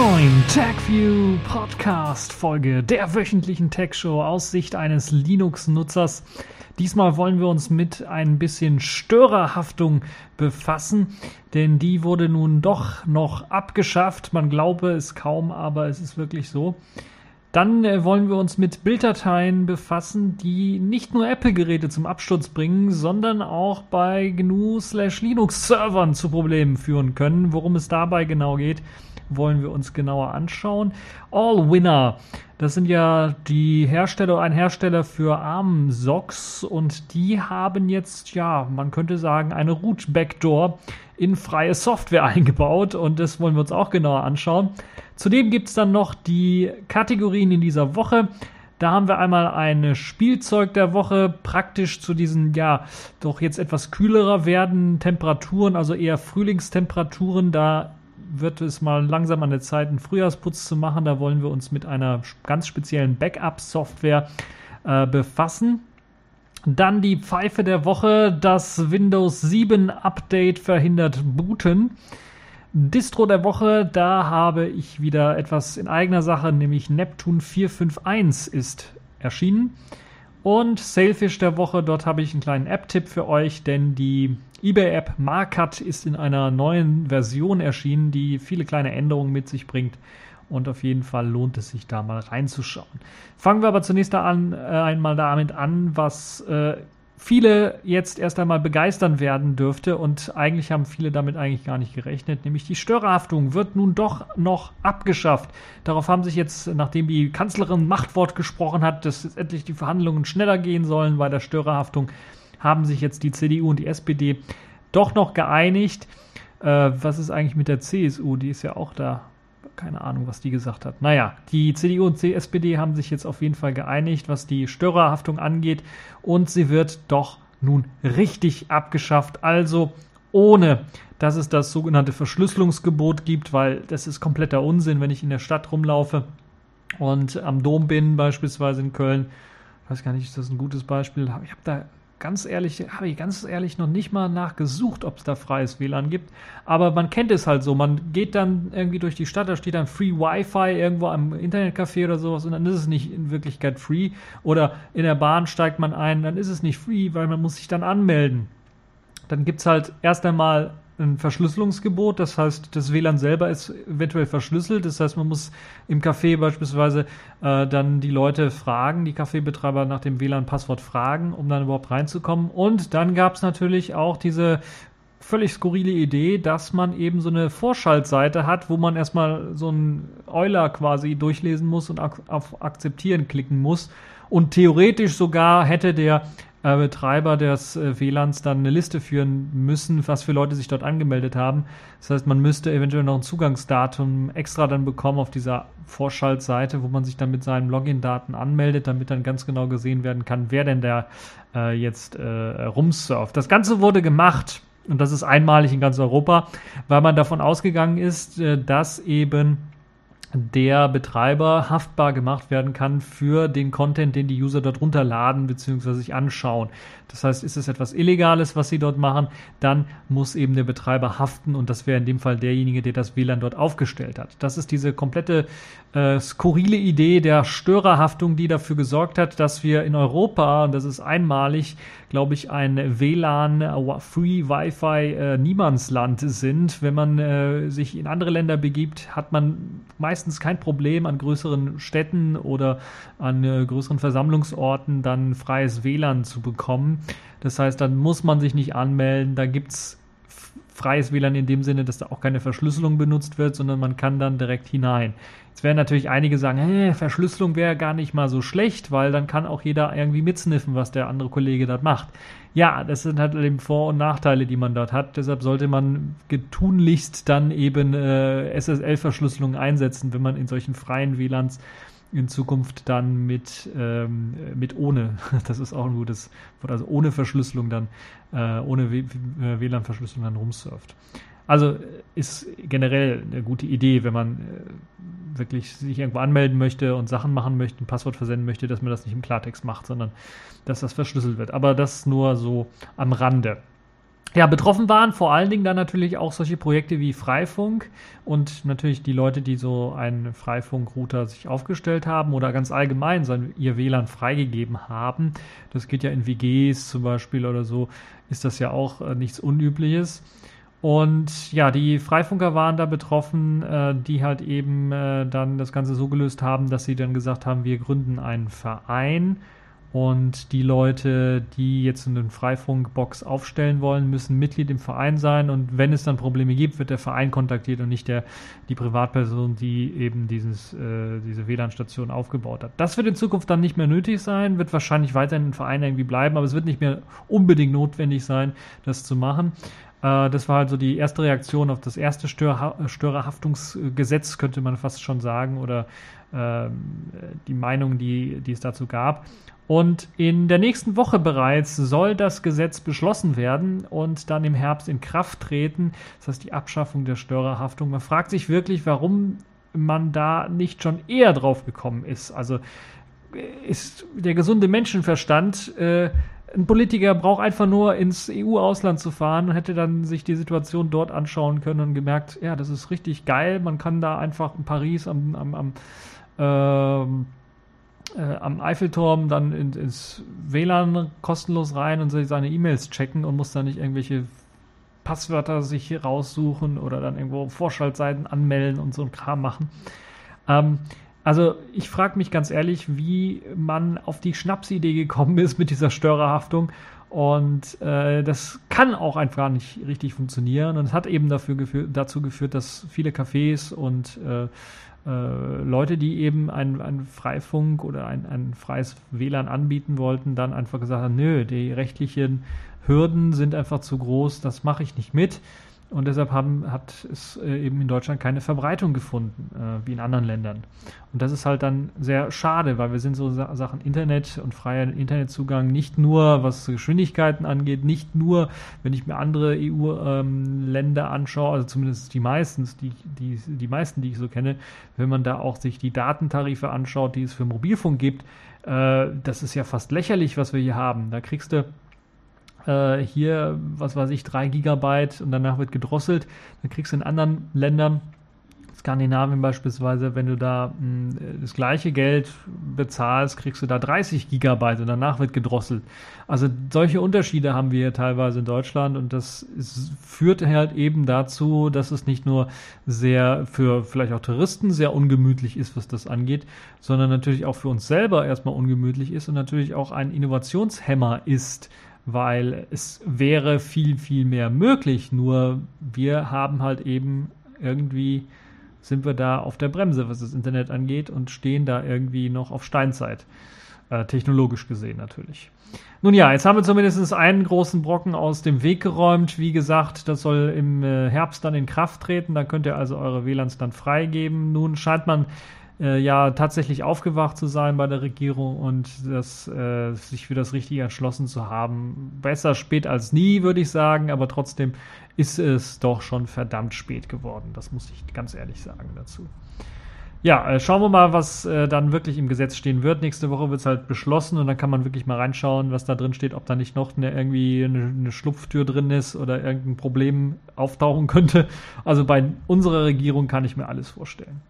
neuen TechView Podcast Folge der wöchentlichen Tech Show aus Sicht eines Linux-Nutzers. Diesmal wollen wir uns mit ein bisschen Störerhaftung befassen, denn die wurde nun doch noch abgeschafft. Man glaube es kaum, aber es ist wirklich so. Dann äh, wollen wir uns mit Bilddateien befassen, die nicht nur Apple-Geräte zum Absturz bringen, sondern auch bei GNU/Linux-Servern zu Problemen führen können. Worum es dabei genau geht, wollen wir uns genauer anschauen. All Winner, das sind ja die Hersteller, ein Hersteller für ARM-Socks und die haben jetzt, ja, man könnte sagen, eine Root-Backdoor in freie Software eingebaut und das wollen wir uns auch genauer anschauen. Zudem gibt es dann noch die Kategorien in dieser Woche. Da haben wir einmal ein Spielzeug der Woche, praktisch zu diesen, ja, doch jetzt etwas kühlerer werden Temperaturen, also eher Frühlingstemperaturen. Da wird es mal langsam an der Zeit, einen Frühjahrsputz zu machen. Da wollen wir uns mit einer ganz speziellen Backup-Software äh, befassen. Dann die Pfeife der Woche, das Windows 7 Update verhindert Booten. Distro der Woche, da habe ich wieder etwas in eigener Sache, nämlich Neptune 451 ist erschienen. Und Sailfish der Woche, dort habe ich einen kleinen App-Tipp für euch, denn die eBay-App Markat ist in einer neuen Version erschienen, die viele kleine Änderungen mit sich bringt. Und auf jeden Fall lohnt es sich da mal reinzuschauen. Fangen wir aber zunächst an, äh, einmal damit an, was äh, viele jetzt erst einmal begeistern werden dürfte und eigentlich haben viele damit eigentlich gar nicht gerechnet, nämlich die Störerhaftung wird nun doch noch abgeschafft. Darauf haben sich jetzt, nachdem die Kanzlerin Machtwort gesprochen hat, dass jetzt endlich die Verhandlungen schneller gehen sollen bei der Störerhaftung, haben sich jetzt die CDU und die SPD doch noch geeinigt. Äh, was ist eigentlich mit der CSU? Die ist ja auch da keine Ahnung, was die gesagt hat. Naja, die CDU und die SPD haben sich jetzt auf jeden Fall geeinigt, was die Störerhaftung angeht. Und sie wird doch nun richtig abgeschafft. Also ohne, dass es das sogenannte Verschlüsselungsgebot gibt, weil das ist kompletter Unsinn, wenn ich in der Stadt rumlaufe und am Dom bin, beispielsweise in Köln. Ich weiß gar nicht, ist das ein gutes Beispiel? Ich habe da ganz ehrlich, habe ich ganz ehrlich noch nicht mal nachgesucht, ob es da freies WLAN gibt. Aber man kennt es halt so. Man geht dann irgendwie durch die Stadt, da steht dann Free Wi-Fi irgendwo am Internetcafé oder sowas und dann ist es nicht in Wirklichkeit free. Oder in der Bahn steigt man ein, dann ist es nicht free, weil man muss sich dann anmelden. Dann gibt es halt erst einmal ein Verschlüsselungsgebot. Das heißt, das WLAN selber ist eventuell verschlüsselt. Das heißt, man muss im Café beispielsweise äh, dann die Leute fragen, die Kaffeebetreiber nach dem WLAN-Passwort fragen, um dann überhaupt reinzukommen. Und dann gab es natürlich auch diese völlig skurrile Idee, dass man eben so eine Vorschaltseite hat, wo man erstmal so einen Euler quasi durchlesen muss und auf Akzeptieren klicken muss. Und theoretisch sogar hätte der äh, Betreiber des äh, WLANs dann eine Liste führen müssen, was für Leute sich dort angemeldet haben. Das heißt, man müsste eventuell noch ein Zugangsdatum extra dann bekommen auf dieser Vorschaltseite, wo man sich dann mit seinen Login-Daten anmeldet, damit dann ganz genau gesehen werden kann, wer denn da äh, jetzt äh, rumsurft. Das Ganze wurde gemacht und das ist einmalig in ganz Europa, weil man davon ausgegangen ist, äh, dass eben der Betreiber haftbar gemacht werden kann für den Content, den die User dort runterladen bzw. sich anschauen. Das heißt, ist es etwas Illegales, was sie dort machen, dann muss eben der Betreiber haften und das wäre in dem Fall derjenige, der das WLAN dort aufgestellt hat. Das ist diese komplette äh, skurrile Idee der Störerhaftung, die dafür gesorgt hat, dass wir in Europa, und das ist einmalig, glaube ich, ein WLAN äh, Free Wi-Fi äh, Niemandsland sind. Wenn man äh, sich in andere Länder begibt, hat man meist meistens kein Problem, an größeren Städten oder an äh, größeren Versammlungsorten dann freies WLAN zu bekommen. Das heißt, dann muss man sich nicht anmelden. Da gibt es freies WLAN in dem Sinne, dass da auch keine Verschlüsselung benutzt wird, sondern man kann dann direkt hinein. Jetzt werden natürlich einige sagen, hey, Verschlüsselung wäre gar nicht mal so schlecht, weil dann kann auch jeder irgendwie mitsniffen, was der andere Kollege dort macht. Ja, das sind halt eben Vor- und Nachteile, die man dort hat. Deshalb sollte man getunlichst dann eben äh, SSL-Verschlüsselung einsetzen, wenn man in solchen freien WLANs in Zukunft dann mit, ähm, mit ohne, das ist auch ein gutes Wort, also ohne Verschlüsselung dann, äh, ohne WLAN-Verschlüsselung dann rumsurft. Also ist generell eine gute Idee, wenn man äh, wirklich sich irgendwo anmelden möchte und Sachen machen möchte, ein Passwort versenden möchte, dass man das nicht im Klartext macht, sondern dass das verschlüsselt wird. Aber das nur so am Rande. Ja, betroffen waren vor allen Dingen dann natürlich auch solche Projekte wie Freifunk und natürlich die Leute, die so einen Freifunk-Router sich aufgestellt haben oder ganz allgemein sein, ihr WLAN freigegeben haben. Das geht ja in WGs zum Beispiel oder so, ist das ja auch äh, nichts Unübliches. Und ja, die Freifunker waren da betroffen, äh, die halt eben äh, dann das Ganze so gelöst haben, dass sie dann gesagt haben, wir gründen einen Verein und die Leute, die jetzt eine Freifunkbox aufstellen wollen, müssen Mitglied im Verein sein. Und wenn es dann Probleme gibt, wird der Verein kontaktiert und nicht der, die Privatperson, die eben dieses, äh, diese WLAN-Station aufgebaut hat. Das wird in Zukunft dann nicht mehr nötig sein, wird wahrscheinlich weiterhin ein Verein irgendwie bleiben, aber es wird nicht mehr unbedingt notwendig sein, das zu machen. Äh, das war also die erste Reaktion auf das erste Stör Störerhaftungsgesetz, könnte man fast schon sagen, oder äh, die Meinung, die, die es dazu gab. Und in der nächsten Woche bereits soll das Gesetz beschlossen werden und dann im Herbst in Kraft treten. Das heißt die Abschaffung der Störerhaftung. Man fragt sich wirklich, warum man da nicht schon eher drauf gekommen ist. Also ist der gesunde Menschenverstand. Äh, ein Politiker braucht einfach nur ins EU-Ausland zu fahren und hätte dann sich die Situation dort anschauen können und gemerkt, ja, das ist richtig geil. Man kann da einfach in Paris am, am, am ähm, äh, am Eiffelturm dann in, ins WLAN kostenlos rein und seine E-Mails checken und muss dann nicht irgendwelche Passwörter sich raussuchen oder dann irgendwo Vorschaltseiten anmelden und so ein Kram machen. Ähm, also ich frage mich ganz ehrlich, wie man auf die Schnapsidee gekommen ist mit dieser Störerhaftung. Und äh, das kann auch einfach nicht richtig funktionieren. Und es hat eben dafür geführt, dazu geführt, dass viele Cafés und äh, äh, Leute, die eben ein, Freifunk oder ein, ein freies WLAN anbieten wollten, dann einfach gesagt haben, nö, die rechtlichen Hürden sind einfach zu groß, das mache ich nicht mit. Und deshalb haben, hat es äh, eben in Deutschland keine Verbreitung gefunden, äh, wie in anderen Ländern. Und das ist halt dann sehr schade, weil wir sind so Sa Sachen Internet und freier Internetzugang nicht nur, was Geschwindigkeiten angeht, nicht nur, wenn ich mir andere EU-Länder ähm, anschaue, also zumindest die meisten, die, die, die meisten, die ich so kenne, wenn man da auch sich die Datentarife anschaut, die es für Mobilfunk gibt, äh, das ist ja fast lächerlich, was wir hier haben. Da kriegst du äh, hier, was weiß ich, 3 Gigabyte und danach wird gedrosselt. Dann kriegst du in anderen Ländern, Skandinavien beispielsweise, wenn du da mh, hm, das gleiche Geld bezahlst, kriegst du da 30 Gigabyte und danach wird gedrosselt. Also solche Unterschiede haben wir hier teilweise in Deutschland und das ist, führt halt eben dazu, dass es nicht nur sehr für vielleicht auch Touristen sehr ungemütlich ist, was das angeht, sondern natürlich auch für uns selber erstmal ungemütlich ist und natürlich auch ein Innovationshemmer ist weil es wäre viel, viel mehr möglich, nur wir haben halt eben irgendwie, sind wir da auf der Bremse, was das Internet angeht und stehen da irgendwie noch auf Steinzeit, äh, technologisch gesehen natürlich. Nun ja, jetzt haben wir zumindest einen großen Brocken aus dem Weg geräumt. Wie gesagt, das soll im äh, Herbst dann in Kraft treten. Da könnt ihr also eure WLANs dann freigeben. Nun scheint man äh, ja tatsächlich aufgewacht zu sein bei der Regierung und das, äh, sich für das Richtige entschlossen zu haben. Besser spät als nie, würde ich sagen, aber trotzdem ist es doch schon verdammt spät geworden. Das muss ich ganz ehrlich sagen dazu. Ja, äh, schauen wir mal, was äh, dann wirklich im Gesetz stehen wird. Nächste Woche wird es halt beschlossen und dann kann man wirklich mal reinschauen, was da drin steht, ob da nicht noch eine, irgendwie eine, eine, Schlupftür drin ist oder irgendein Problem auftauchen könnte. Also bei unserer Regierung kann ich mir alles vorstellen.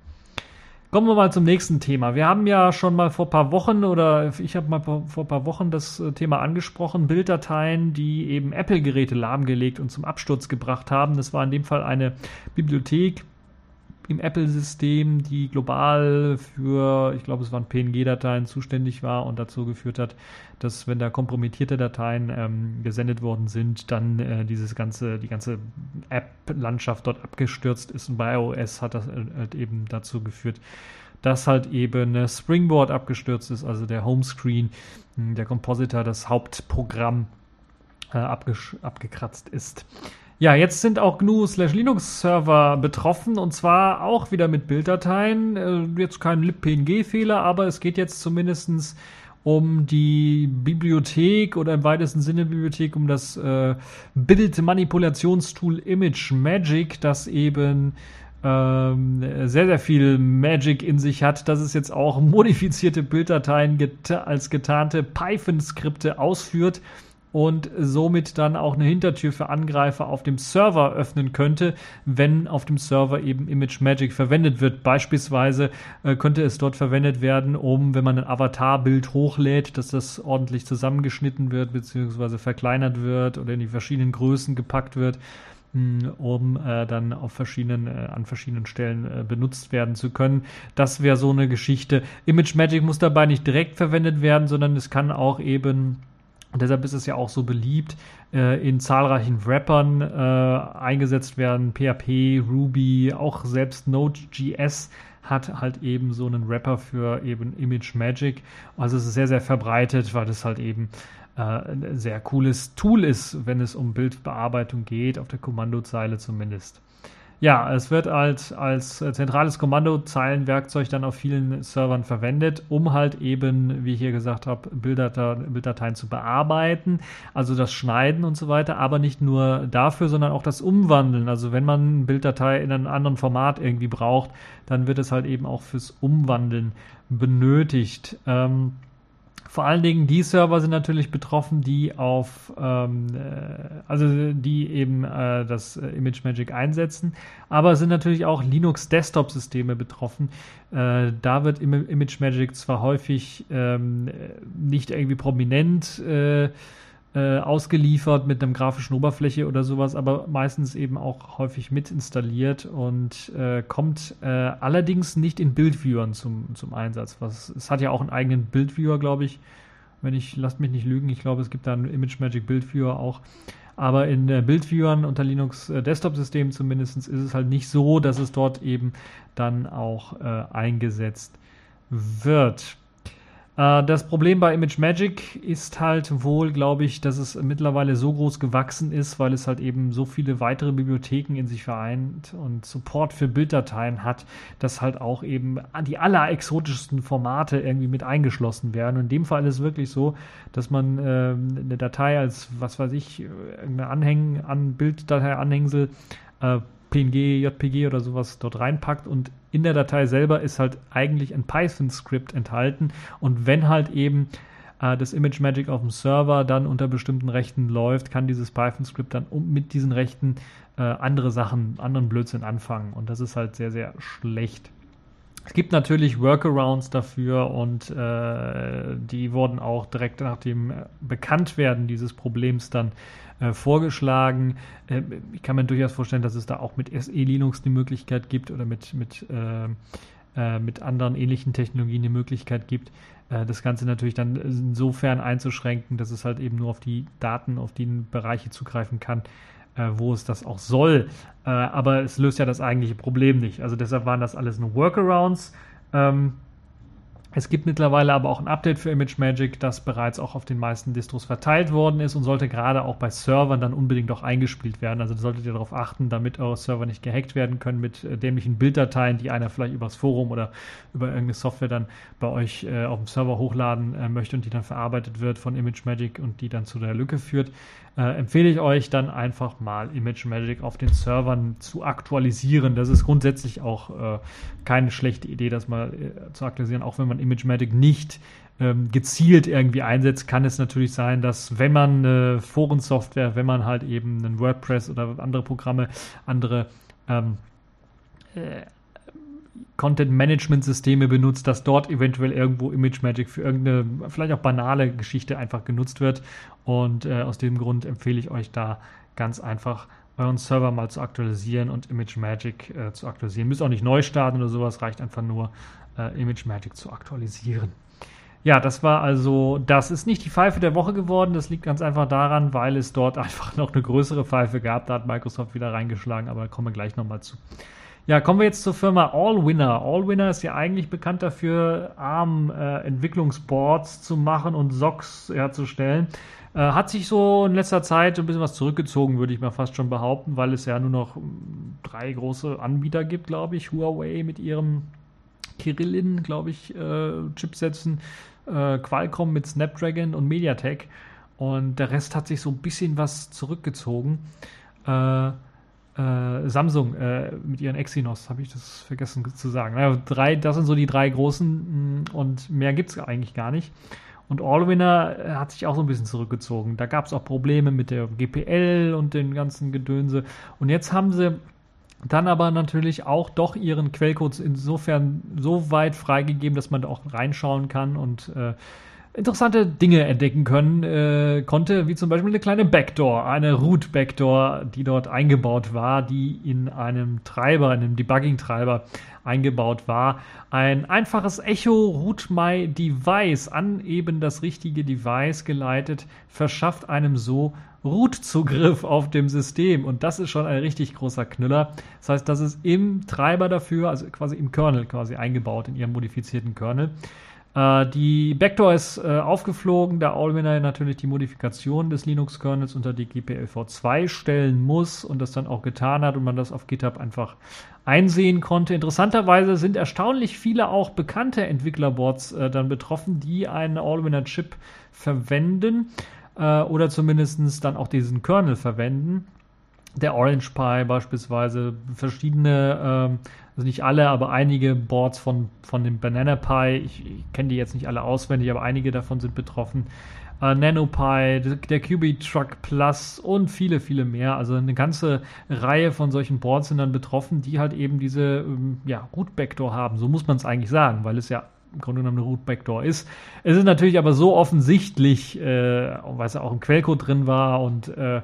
Kommen wir mal zum nächsten Thema. Wir haben ja schon mal vor paar Wochen oder ich habe mal vor paar Wochen das äh, Thema angesprochen, Bilddateien, die eben Apple-Geräte lahmgelegt und zum Absturz gebracht haben. Das war in dem Fall eine Bibliothek, im Apple-System, die global für, ich glaube, es waren PNG-Dateien zuständig war und dazu geführt hat, dass wenn da kompromittierte Dateien ähm, gesendet worden sind, dann äh, dieses ganze, die ganze App-Landschaft dort abgestürzt ist. Und bei iOS hat das äh, halt eben dazu geführt, dass halt eben Springboard abgestürzt ist, also der Homescreen, hm, der Compositor, das Hauptprogramm äh, abgekratzt ist. Ja, jetzt sind auch GNU slash Linux Server betroffen und zwar auch wieder mit Bilddateien. Äh, jetzt kein libpng-Fehler, aber es geht jetzt zumindestens um die Bibliothek oder im weitesten Sinne Bibliothek, um das äh, Bildmanipulationstool Image Magic, das eben ähm, sehr, sehr viel Magic in sich hat, dass es jetzt auch modifizierte Bilddateien get als getarnte Python-Skripte ausführt und somit dann auch eine Hintertür für Angreifer auf dem Server öffnen könnte, wenn auf dem Server eben Image Magic verwendet wird. Beispielsweise äh, könnte es dort verwendet werden, um, wenn man ein Avatarbild hochlädt, dass das ordentlich zusammengeschnitten wird bzw. verkleinert wird oder in die verschiedenen Größen gepackt wird hm, um äh, dann auf verschiedenen, äh, an verschiedenen Stellen äh, benutzt werden zu können. Das wäre so eine Geschichte. Image Magic muss dabei nicht direkt verwendet werden, sondern es kann auch eben deshalb ist es ja auch so beliebt, äh, in zahlreichen Wrappern äh, eingesetzt werden. PHP, Ruby, auch selbst Node.js hat halt eben so einen Wrapper für eben Image Magic. Also es ist sehr, sehr verbreitet, weil das halt eben äh, ein sehr cooles Tool ist, wenn es um Bildbearbeitung geht, auf der Kommandozeile zumindest. Ja, es wird als, als äh, zentrales Kommandozeilenwerkzeug dann auf vielen Servern verwendet, um halt eben, wie ich hier gesagt habe, Bilddateien, Bilddateien zu bearbeiten, also das Schneiden und so weiter, aber nicht nur dafür, sondern auch das Umwandeln. Also wenn man eine Bilddatei in einem anderen Format irgendwie braucht, dann wird es halt eben auch fürs Umwandeln benötigt. Ähm, vor allen Dingen die Server sind natürlich betroffen, die auf, ähm, äh, also die eben äh, das äh, ImageMagick einsetzen. Aber es sind natürlich auch Linux-Desktop-Systeme betroffen. Äh, da wird Im ImageMagick zwar häufig ähm, nicht irgendwie prominent äh, äh, ausgeliefert mit einem grafischen Oberfläche oder sowas, aber meistens eben auch häufig mit installiert und äh, kommt äh, allerdings nicht in Bildviewern zum, zum Einsatz. Was, es hat ja auch einen eigenen Bildviewer, glaube ich. Wenn ich, lasst mich nicht lügen, ich glaube, es gibt da einen ImageMagick Bildviewer auch. Aber in äh, Bildviewern unter Linux äh, Desktop-Systemen zumindest ist es halt nicht so, dass es dort eben dann auch äh, eingesetzt wird. Äh, das Problem bei ImageMagick ist halt wohl, glaube ich, dass es mittlerweile so groß gewachsen ist, weil es halt eben so viele weitere Bibliotheken in sich vereint und Support für Bilddateien hat, dass halt auch eben die allerexotischsten Formate irgendwie mit eingeschlossen werden. Und in dem Fall ist es wirklich so, dass man äh, eine Datei als, was weiß ich, irgendeine Anhängen an Bilddatei-Anhängsel äh, PNG, JPG oder sowas dort reinpackt und in der Datei selber ist halt eigentlich ein Python-Skript enthalten und wenn halt eben äh, das ImageMagick auf dem Server dann unter bestimmten Rechten läuft, kann dieses Python-Skript dann mit diesen Rechten äh, andere Sachen, anderen Blödsinn anfangen und das ist halt sehr, sehr schlecht. Es gibt natürlich Workarounds dafür und äh, die wurden auch direkt nach dem Bekanntwerden dieses Problems dann äh, vorgeschlagen. Äh, ich kann mir durchaus vorstellen, dass es da auch mit SE Linux die Möglichkeit gibt oder mit, mit, äh, äh, mit anderen ähnlichen Technologien die Möglichkeit gibt, äh, das Ganze natürlich dann insofern einzuschränken, dass es halt eben nur auf die Daten, auf die Bereiche zugreifen kann, wo es das auch soll. aber es löst ja das eigentliche Problem nicht. Also deshalb waren das alles nur Workarounds. Ähm, es gibt mittlerweile aber auch ein Update für ImageMagick, das bereits auch auf den meisten Distros verteilt worden ist und sollte gerade auch bei Servern dann unbedingt auch eingespielt werden. Also solltet ihr darauf achten, damit eure Server nicht gehackt werden können mit äh, dämlichen Bilddateien, die einer vielleicht übers Forum oder über irgendeine Software dann bei euch äh, auf dem Server hochladen äh, möchte und die dann verarbeitet wird von ImageMagick und die dann zu der Lücke führt. Äh, empfehle ich euch dann einfach mal ImageMagick auf den Servern zu aktualisieren. Das ist grundsätzlich auch äh, keine schlechte Idee, das mal äh, zu aktualisieren, auch wenn man ImageMagick nicht ähm, gezielt irgendwie einsetzt, kann es natürlich sein, dass wenn man äh, Forensoftware, wenn man halt eben einen WordPress oder andere Programme, andere ähm, äh, Content-Management-Systeme benutzt, dass dort eventuell irgendwo ImageMagick für irgendeine, vielleicht auch banale Geschichte einfach genutzt wird. Und äh, aus dem Grund empfehle ich euch da ganz einfach euren Server mal zu aktualisieren und ImageMagick äh, zu aktualisieren. Müsst auch nicht neu starten oder sowas, reicht einfach nur äh, ImageMagick zu aktualisieren. Ja, das war also, das ist nicht die Pfeife der Woche geworden. Das liegt ganz einfach daran, weil es dort einfach noch eine größere Pfeife gab. Da hat Microsoft wieder reingeschlagen, aber da kommen wir gleich nochmal zu. Ja, kommen wir jetzt zur Firma Allwinner. Allwinner ist ja eigentlich bekannt dafür, ARM-Entwicklungsboards äh, zu machen und Socks herzustellen. Äh, hat sich so in letzter Zeit ein bisschen was zurückgezogen, würde ich mal fast schon behaupten, weil es ja nur noch hm, drei große Anbieter gibt, glaube ich. Huawei mit ihrem Kirillin, glaube ich, äh, Chipsätzen, äh, Qualcomm mit Snapdragon und MediaTek. Und der Rest hat sich so ein bisschen was zurückgezogen. Äh, äh, Samsung äh, mit ihren Exynos, habe ich das vergessen zu sagen. Also drei, das sind so die drei großen mm, und mehr gibt es eigentlich gar nicht. Und Allwinner äh, hat sich auch so ein bisschen zurückgezogen. Da gab es auch Probleme mit der GPL und den ganzen Gedönse. Und jetzt haben sie dann aber natürlich auch doch ihren Quellcode insofern so weit freigegeben, dass man da auch reinschauen kann und äh, interessante Dinge entdecken können äh, konnte, wie zum Beispiel eine kleine Backdoor, eine Root Backdoor, die dort eingebaut war, die in einem Treiber, in einem Debugging-Treiber eingebaut war. Ein einfaches Echo Root My Device an eben das richtige Device geleitet, verschafft einem so Root-Zugriff auf dem System. Und das ist schon ein richtig großer Knüller. Das heißt, das ist im Treiber dafür, also quasi im Kernel quasi eingebaut, in ihrem modifizierten Kernel. Äh, die Backdoor ist äh, aufgeflogen, da Allwinner natürlich die Modifikation des Linux-Kernels unter die GPLv2 stellen muss und das dann auch getan hat und man das auf GitHub einfach einsehen konnte. Interessanterweise sind erstaunlich viele auch bekannte Entwicklerboards äh, dann betroffen, die einen Allwinner-Chip verwenden äh, oder zumindest dann auch diesen Kernel verwenden der Orange Pi beispielsweise, verschiedene, ähm, also nicht alle, aber einige Boards von, von dem Banana Pi, ich, ich kenne die jetzt nicht alle auswendig, aber einige davon sind betroffen. Äh, NanoPi, der QB Truck Plus und viele, viele mehr. Also eine ganze Reihe von solchen Boards sind dann betroffen, die halt eben diese ähm, ja, Root Backdoor haben. So muss man es eigentlich sagen, weil es ja im Grunde genommen eine Root Backdoor ist. Es ist natürlich aber so offensichtlich, äh, weil es ja auch im Quellcode drin war und äh,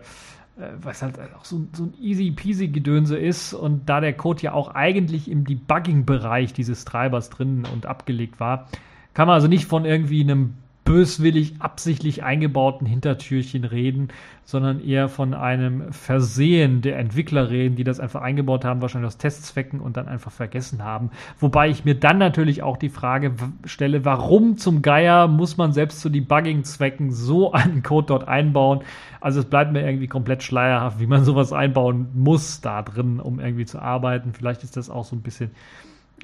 was halt auch so, so ein easy peasy Gedönse ist und da der Code ja auch eigentlich im Debugging-Bereich dieses Treibers drin und abgelegt war, kann man also nicht von irgendwie einem böswillig absichtlich eingebauten Hintertürchen reden, sondern eher von einem Versehen der Entwickler reden, die das einfach eingebaut haben, wahrscheinlich aus Testzwecken und dann einfach vergessen haben. Wobei ich mir dann natürlich auch die Frage stelle, warum zum Geier muss man selbst zu Debugging-Zwecken so einen Code dort einbauen? Also es bleibt mir irgendwie komplett schleierhaft, wie man sowas einbauen muss da drin, um irgendwie zu arbeiten. Vielleicht ist das auch so ein bisschen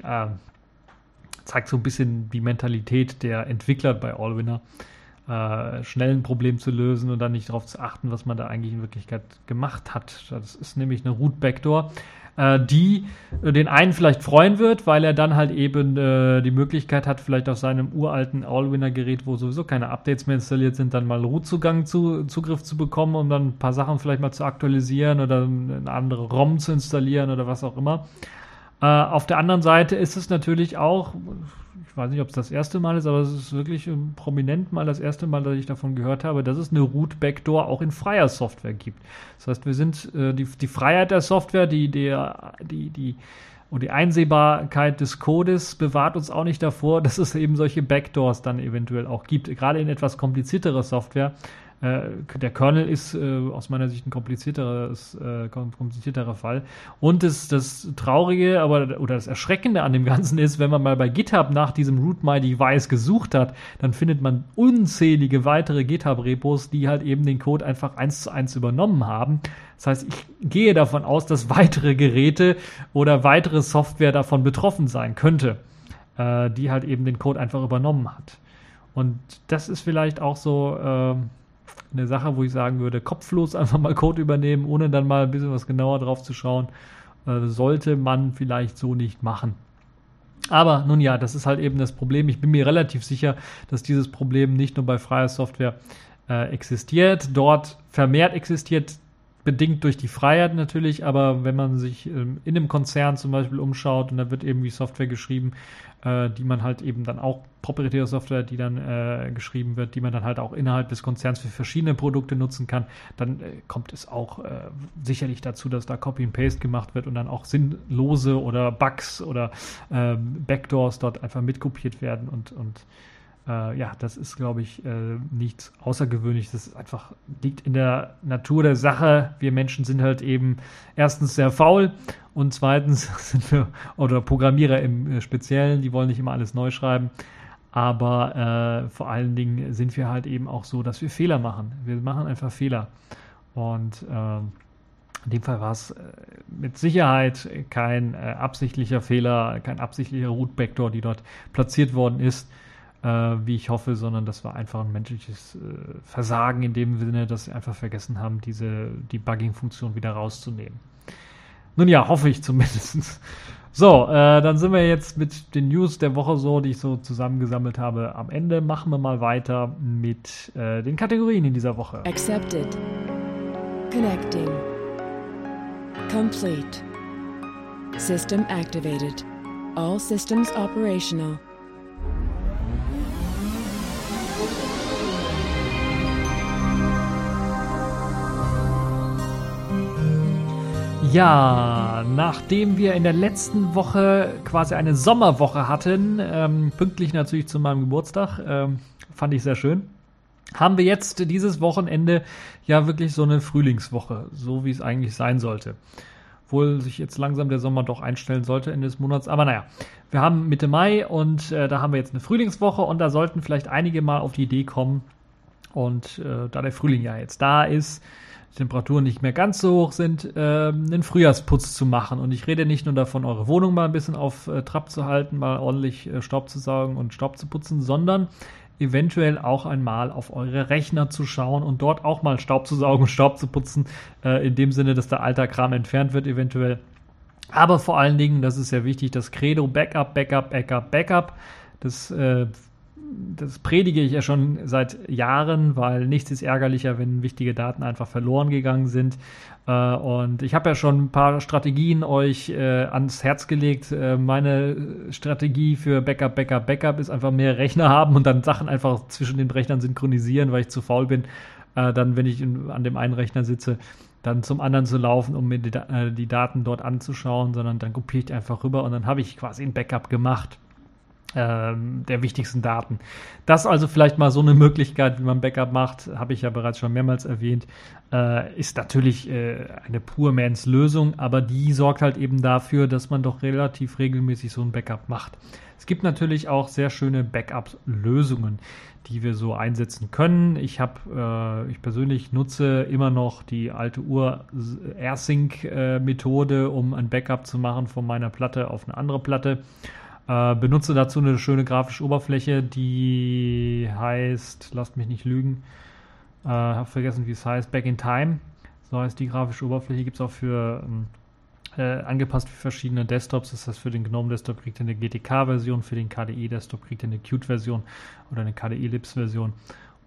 äh, zeigt so ein bisschen die Mentalität der Entwickler bei Allwinner, äh, schnell ein Problem zu lösen und dann nicht darauf zu achten, was man da eigentlich in Wirklichkeit gemacht hat. Das ist nämlich eine Root Backdoor, äh, die den einen vielleicht freuen wird, weil er dann halt eben äh, die Möglichkeit hat, vielleicht auf seinem uralten Allwinner-Gerät, wo sowieso keine Updates mehr installiert sind, dann mal Root-Zugang zu, Zugriff zu bekommen, um dann ein paar Sachen vielleicht mal zu aktualisieren oder eine andere ROM zu installieren oder was auch immer. Äh, auf der anderen Seite ist es natürlich auch, ich weiß nicht, ob es das erste Mal ist, aber es ist wirklich prominent mal das erste Mal, dass ich davon gehört habe, dass es eine Root Backdoor auch in freier Software gibt. Das heißt, wir sind äh, die, die Freiheit der Software, die, der, die, die, und die Einsehbarkeit des Codes bewahrt uns auch nicht davor, dass es eben solche Backdoors dann eventuell auch gibt. Gerade in etwas komplizierterer Software der Kernel ist äh, aus meiner Sicht ein komplizierteres, äh, komplizierterer Fall. Und das, das Traurige, aber oder das Erschreckende an dem Ganzen ist, wenn man mal bei GitHub nach diesem Root My Device gesucht hat, dann findet man unzählige weitere GitHub-Repos, die halt eben den Code einfach eins zu eins übernommen haben. Das heißt, ich gehe davon aus, dass weitere Geräte oder weitere Software davon betroffen sein könnte, äh, die halt eben den Code einfach übernommen hat. Und das ist vielleicht auch so, äh, eine Sache, wo ich sagen würde, kopflos einfach mal Code übernehmen, ohne dann mal ein bisschen was genauer drauf zu schauen, äh, sollte man vielleicht so nicht machen. Aber nun ja, das ist halt eben das Problem. Ich bin mir relativ sicher, dass dieses Problem nicht nur bei freier Software äh, existiert, dort vermehrt existiert, bedingt durch die Freiheit natürlich, aber wenn man sich ähm, in einem Konzern zum Beispiel umschaut und da wird irgendwie Software geschrieben, äh, die man halt eben dann auch proprietäre Software, die dann äh, geschrieben wird, die man dann halt auch innerhalb des Konzerns für verschiedene Produkte nutzen kann, dann äh, kommt es auch äh, sicherlich dazu, dass da Copy and Paste gemacht wird und dann auch sinnlose oder Bugs oder ähm, Backdoors dort einfach mitkopiert werden und, und äh, ja, das ist, glaube ich, äh, nichts Außergewöhnliches. Das ist einfach liegt in der Natur der Sache. Wir Menschen sind halt eben erstens sehr faul und zweitens sind wir, oder Programmierer im äh, Speziellen, die wollen nicht immer alles neu schreiben. Aber äh, vor allen Dingen sind wir halt eben auch so, dass wir Fehler machen. Wir machen einfach Fehler. Und äh, in dem Fall war es äh, mit Sicherheit kein äh, absichtlicher Fehler, kein absichtlicher Root Backdoor, die dort platziert worden ist äh, wie ich hoffe, sondern das war einfach ein menschliches äh, Versagen in dem Sinne, dass sie einfach vergessen haben, diese Debugging-Funktion wieder rauszunehmen. Nun ja, hoffe ich zumindest. So, äh, dann sind wir jetzt mit den News der Woche so, die ich so zusammengesammelt habe. Am Ende machen wir mal weiter mit äh, den Kategorien in dieser Woche. Accepted. Connecting. Complete. System activated. All systems operational. Ja, nachdem wir in der letzten Woche quasi eine Sommerwoche hatten, ähm, pünktlich natürlich zu meinem Geburtstag, ähm, fand ich sehr schön, haben wir jetzt dieses Wochenende ja wirklich so eine Frühlingswoche, so wie es eigentlich sein sollte. Obwohl sich jetzt langsam der Sommer doch einstellen sollte Ende des Monats. Aber naja, wir haben Mitte Mai und äh, da haben wir jetzt eine Frühlingswoche und da sollten vielleicht einige mal auf die Idee kommen. Und äh, da der Frühling ja jetzt da ist, Temperaturen nicht mehr ganz so hoch sind, äh, einen Frühjahrsputz zu machen. Und ich rede nicht nur davon, eure Wohnung mal ein bisschen auf äh, Trab zu halten, mal ordentlich äh, Staub zu saugen und Staub zu putzen, sondern eventuell auch einmal auf eure Rechner zu schauen und dort auch mal Staub zu saugen und Staub zu putzen, äh, in dem Sinne, dass der alter Kram entfernt wird eventuell. Aber vor allen Dingen, das ist sehr wichtig, das Credo Backup, Backup, Backup, Backup. Das äh, das predige ich ja schon seit Jahren, weil nichts ist ärgerlicher, wenn wichtige Daten einfach verloren gegangen sind. Äh, und ich habe ja schon ein paar Strategien euch äh, ans Herz gelegt. Äh, meine Strategie für Backup, Backup, Backup ist einfach mehr Rechner haben und dann Sachen einfach zwischen den Rechnern synchronisieren, weil ich zu faul bin, dann, wenn ich an dem einen Rechner sitze, dann zum anderen zu laufen, um mir die, Daten dort anzuschauen, sondern dann kopiere ich einfach rüber und dann habe ich quasi ein Backup gemacht der wichtigsten Daten. Das also vielleicht mal so eine Möglichkeit, wie man Backup macht, habe ich ja bereits schon mehrmals erwähnt, äh, ist natürlich äh, eine Poor-Mans Lösung, aber die sorgt halt eben dafür, dass man doch relativ regelmäßig so ein Backup macht. Es gibt natürlich auch sehr schöne Backup-Lösungen, die wir so einsetzen können. Ich habe, äh, ich persönlich nutze immer noch die alte Uhr AirSync-Methode, um ein Backup zu machen von meiner Platte auf eine andere Platte. Äh, benutze dazu eine schöne grafische Oberfläche, die heißt, lasst mich nicht lügen, äh, habe vergessen, wie es heißt, Back in Time. So heißt die grafische Oberfläche, gibt es auch für ähm, äh, angepasst für verschiedene Desktops. Das heißt, für den GNOME Desktop kriegt ihr eine GTK-Version, für den KDE Desktop kriegt ihr eine Qt-Version oder eine KDE Lips-Version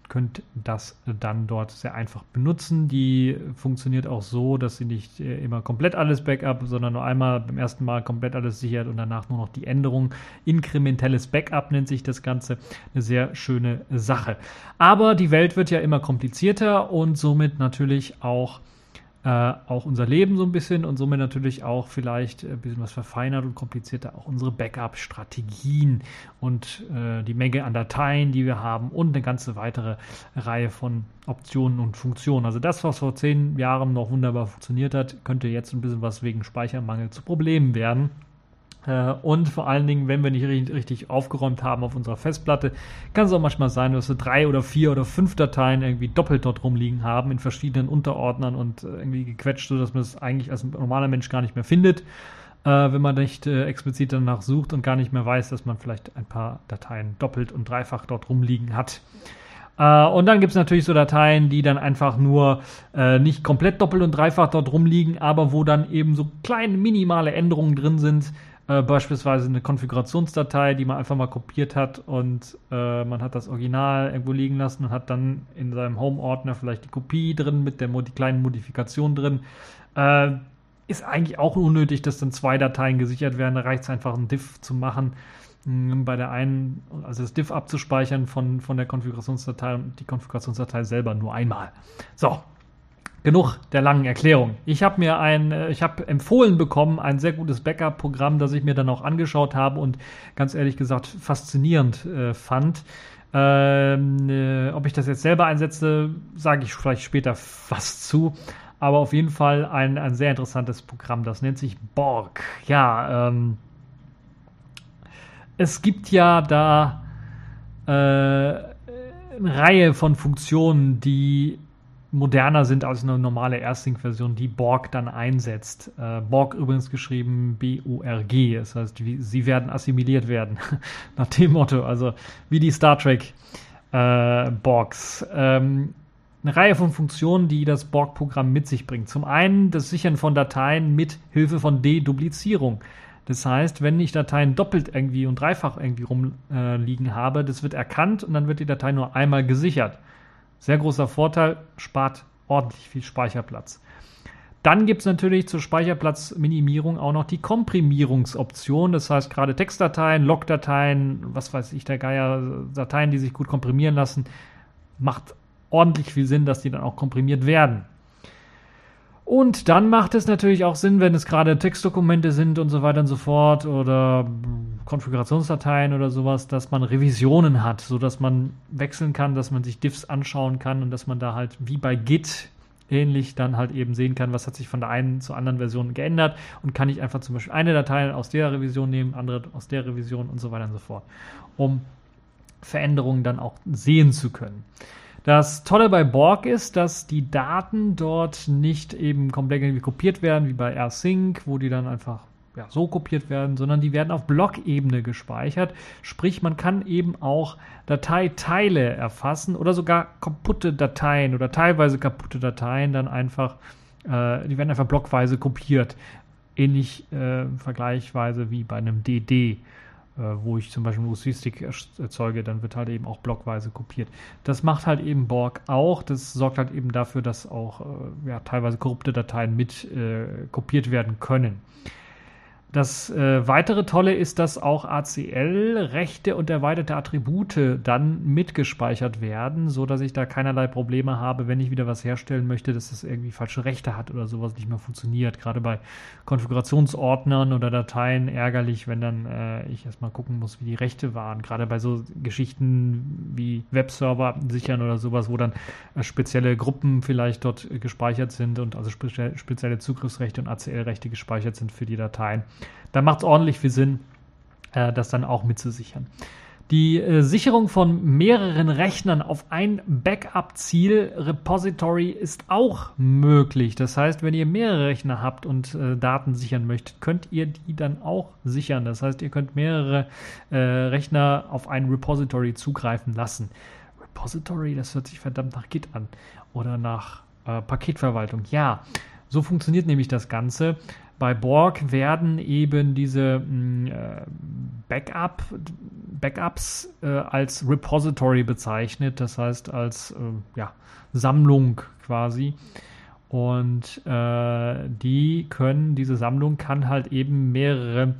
könnt das dann dort sehr einfach benutzen. Die funktioniert auch so, dass sie nicht äh, immer komplett alles Backup, sondern nur einmal beim ersten Mal komplett alles sichert und danach nur noch die Änderung. Inkrementelles Backup nennt sich das Ganze. Eine sehr schöne Sache. Aber die Welt wird ja immer komplizierter und somit natürlich auch äh, auch unser Leben so ein bisschen und somit natürlich auch vielleicht ein bisschen was verfeinert und komplizierter auch unsere Backup-Strategien und äh, die Menge an Dateien, die wir haben und eine ganze weitere Reihe von Optionen und Funktionen. Also das, was vor zehn Jahren noch wunderbar funktioniert hat, könnte jetzt ein bisschen was wegen Speichermangel zu Problemen werden. Äh, und vor allen Dingen, wenn wir nicht richtig aufgeräumt haben auf unserer Festplatte, kann es auch manchmal sein, dass wir drei oder vier oder fünf Dateien irgendwie doppelt dort rumliegen haben in verschiedenen Unterordnern und äh, irgendwie gequetscht, sodass man es eigentlich als normaler Mensch gar nicht mehr findet, äh, wenn man nicht explizit danach sucht und gar nicht mehr weiß, dass man vielleicht ein paar Dateien doppelt und dreifach dort rumliegen hat. und dann gibt es natürlich so Dateien, die dann einfach nur äh, nicht komplett doppelt und dreifach dort rumliegen, aber wo dann eben so kleine minimale Änderungen drin sind, äh, beispielsweise eine Konfigurationsdatei, die man einfach mal kopiert hat und äh, man hat das Original irgendwo liegen lassen und hat dann in seinem Home-Ordner vielleicht die Kopie drin mit der die kleinen Modifikation drin. Äh, ist eigentlich auch unnötig, dass dann zwei Dateien gesichert werden. Da reicht es einfach, ein Diff zu machen. Hm, bei der einen, also das Diff abzuspeichern von, von der Konfigurationsdatei und die Konfigurationsdatei selber nur einmal. So, genug der langen Erklärung. Ich habe mir ein, äh, ich habe empfohlen bekommen, ein sehr gutes Backup-Programm, das ich mir dann auch angeschaut habe und ganz ehrlich gesagt faszinierend äh, fand. Ähm, äh, ob ich das jetzt selber einsetze, sage ich vielleicht später was zu. Aber auf jeden Fall ein, ein sehr interessantes Programm. Das nennt sich Borg. Ja, ähm, es gibt ja da äh, eine Reihe von Funktionen, die moderner sind als eine normale Ersting-Version, die Borg dann einsetzt. Äh, Borg übrigens geschrieben B-O-R-G, das heißt, wie, sie werden assimiliert werden, nach dem Motto, also wie die Star Trek äh, Borgs. Ähm, eine Reihe von Funktionen, die das Borg-Programm mit sich bringt. Zum einen das Sichern von Dateien mit Hilfe von Deduplizierung. Das heißt, wenn ich Dateien doppelt irgendwie und dreifach irgendwie rumliegen äh, habe, das wird erkannt und dann wird die Datei nur einmal gesichert. Sehr großer Vorteil, spart ordentlich viel Speicherplatz. Dann gibt es natürlich zur Speicherplatzminimierung auch noch die Komprimierungsoption. Das heißt, gerade Textdateien, Logdateien, was weiß ich, der Geier, Dateien, die sich gut komprimieren lassen, macht ordentlich viel Sinn, dass die dann auch komprimiert werden. Und dann macht es natürlich auch Sinn, wenn es gerade Textdokumente sind und so weiter und so fort oder Konfigurationsdateien oder sowas, dass man Revisionen hat, sodass man wechseln kann, dass man sich Diffs anschauen kann und dass man da halt wie bei Git ähnlich dann halt eben sehen kann, was hat sich von der einen zur anderen Version geändert und kann ich einfach zum Beispiel eine Datei aus der Revision nehmen, andere aus der Revision und so weiter und so fort, um Veränderungen dann auch sehen zu können. Das Tolle bei Borg ist, dass die Daten dort nicht eben komplett irgendwie kopiert werden, wie bei AirSync, wo die dann einfach ja, so kopiert werden, sondern die werden auf Blockebene gespeichert. Sprich, man kann eben auch Dateiteile erfassen oder sogar kaputte Dateien oder teilweise kaputte Dateien dann einfach, äh, die werden einfach blockweise kopiert. Ähnlich äh, vergleichsweise wie bei einem DD. Äh, wo ich zum Beispiel einen USB-Stick erzeuge, dann wird halt eben auch blockweise kopiert. Das macht halt eben Borg auch. Das sorgt halt eben dafür, dass auch äh, ja, teilweise korrupte Dateien mit äh, kopiert werden können. Das äh, weitere Tolle ist, dass auch ACL-Rechte und erweiterte Attribute dann mitgespeichert werden, so dass ich da keinerlei Probleme habe, wenn ich wieder was herstellen möchte, dass das irgendwie falsche Rechte hat oder sowas nicht mehr funktioniert. Gerade bei Konfigurationsordnern oder Dateien ärgerlich, wenn dann äh, ich erstmal gucken muss, wie die Rechte waren. Gerade bei so Geschichten wie Webserver sichern oder sowas, wo dann äh, spezielle Gruppen vielleicht dort gespeichert sind und also spe spezielle Zugriffsrechte und ACL-Rechte gespeichert sind für die Dateien da macht es ordentlich viel Sinn, äh, das dann auch mitzusichern. Die äh, Sicherung von mehreren Rechnern auf ein Backup-Ziel-Repository ist auch möglich. Das heißt, wenn ihr mehrere Rechner habt und äh, Daten sichern möchtet, könnt ihr die dann auch sichern. Das heißt, ihr könnt mehrere äh, Rechner auf ein Repository zugreifen lassen. Repository, das hört sich verdammt nach Git an. Oder nach äh, Paketverwaltung. Ja, so funktioniert nämlich das Ganze. Bei Borg werden eben diese mm, äh, Backup, Backups äh, als Repository bezeichnet, das heißt als äh, ja, Sammlung quasi. Und äh, die können, diese Sammlung kann halt eben mehrere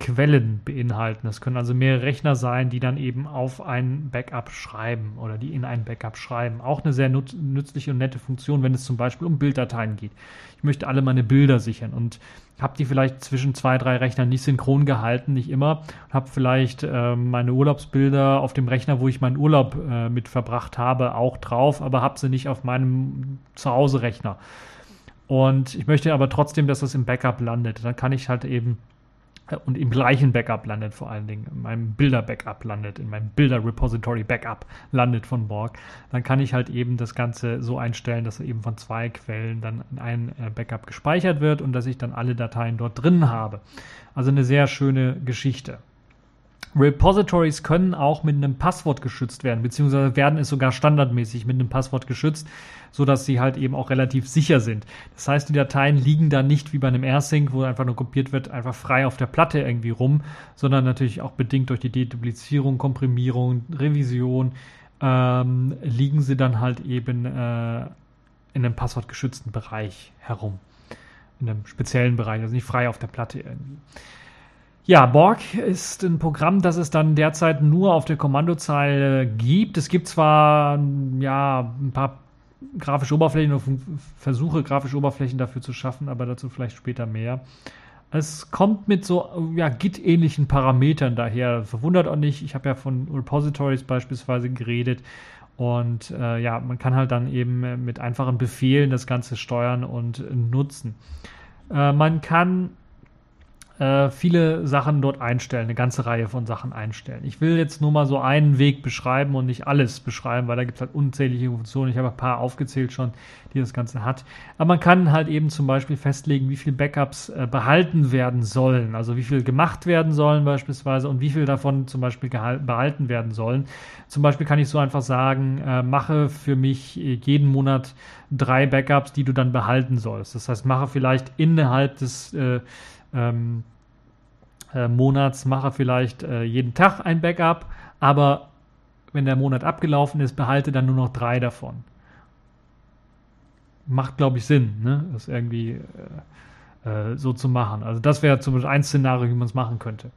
Quellen beinhalten. Das können also mehrere Rechner sein, die dann eben auf ein Backup schreiben oder die in ein Backup schreiben. Auch eine sehr nützliche und nette Funktion, wenn es zum Beispiel um Bilddateien geht. Ich möchte alle meine Bilder sichern und habe die vielleicht zwischen zwei, drei Rechnern nicht synchron gehalten, nicht immer. Habe vielleicht äh, meine Urlaubsbilder auf dem Rechner, wo ich meinen Urlaub äh, mit verbracht habe, auch drauf, aber habe sie nicht auf meinem Zuhause-Rechner. Und ich möchte aber trotzdem, dass das im Backup landet. Dann kann ich halt eben und im gleichen Backup landet vor allen Dingen, in meinem Bilder-Backup landet, in meinem Bilder-Repository-Backup landet von Borg, dann kann ich halt eben das Ganze so einstellen, dass eben von zwei Quellen dann in ein äh, Backup gespeichert wird und dass ich dann alle Dateien dort drin habe. Also eine sehr schöne Geschichte. Repositories können auch mit einem Passwort geschützt werden, beziehungsweise werden es sogar standardmäßig mit einem Passwort geschützt, sodass sie halt eben auch relativ sicher sind. Das heißt, die Dateien liegen da nicht wie bei einem AirSync, wo einfach nur kopiert wird, einfach frei auf der Platte irgendwie rum, sondern natürlich auch bedingt durch die Deduplizierung, Komprimierung, Revision, ähm, liegen sie dann halt eben äh, in einem passwortgeschützten Bereich herum. In einem speziellen Bereich, also nicht frei auf der Platte irgendwie. Ja, Borg ist ein Programm, das es dann derzeit nur auf der Kommandozeile gibt. Es gibt zwar ja ein paar grafische Oberflächen oder Versuche, grafische Oberflächen dafür zu schaffen, aber dazu vielleicht später mehr. Es kommt mit so ja, Git-ähnlichen Parametern daher. Verwundert auch nicht. Ich habe ja von Repositories beispielsweise geredet. Und äh, ja, man kann halt dann eben mit einfachen Befehlen das Ganze steuern und nutzen. Äh, man kann äh, viele Sachen dort einstellen, eine ganze Reihe von Sachen einstellen. Ich will jetzt nur mal so einen Weg beschreiben und nicht alles beschreiben, weil da gibt es halt unzählige Funktionen. Ich habe ein paar aufgezählt schon, die das Ganze hat. Aber man kann halt eben zum Beispiel festlegen, wie viele Backups äh, behalten werden sollen, also wie viel gemacht werden sollen beispielsweise und wie viel davon zum Beispiel behalten werden sollen. Zum Beispiel kann ich so einfach sagen, äh, mache für mich äh, jeden Monat drei Backups, die du dann behalten sollst. Das heißt, mache vielleicht innerhalb des äh, ähm, äh, Monats mache vielleicht äh, jeden Tag ein Backup, aber wenn der Monat abgelaufen ist, behalte dann nur noch drei davon. Macht, glaube ich, Sinn, ne? das irgendwie äh, äh so zu machen. Also das wäre zum Beispiel ein Szenario, wie man es machen könnte.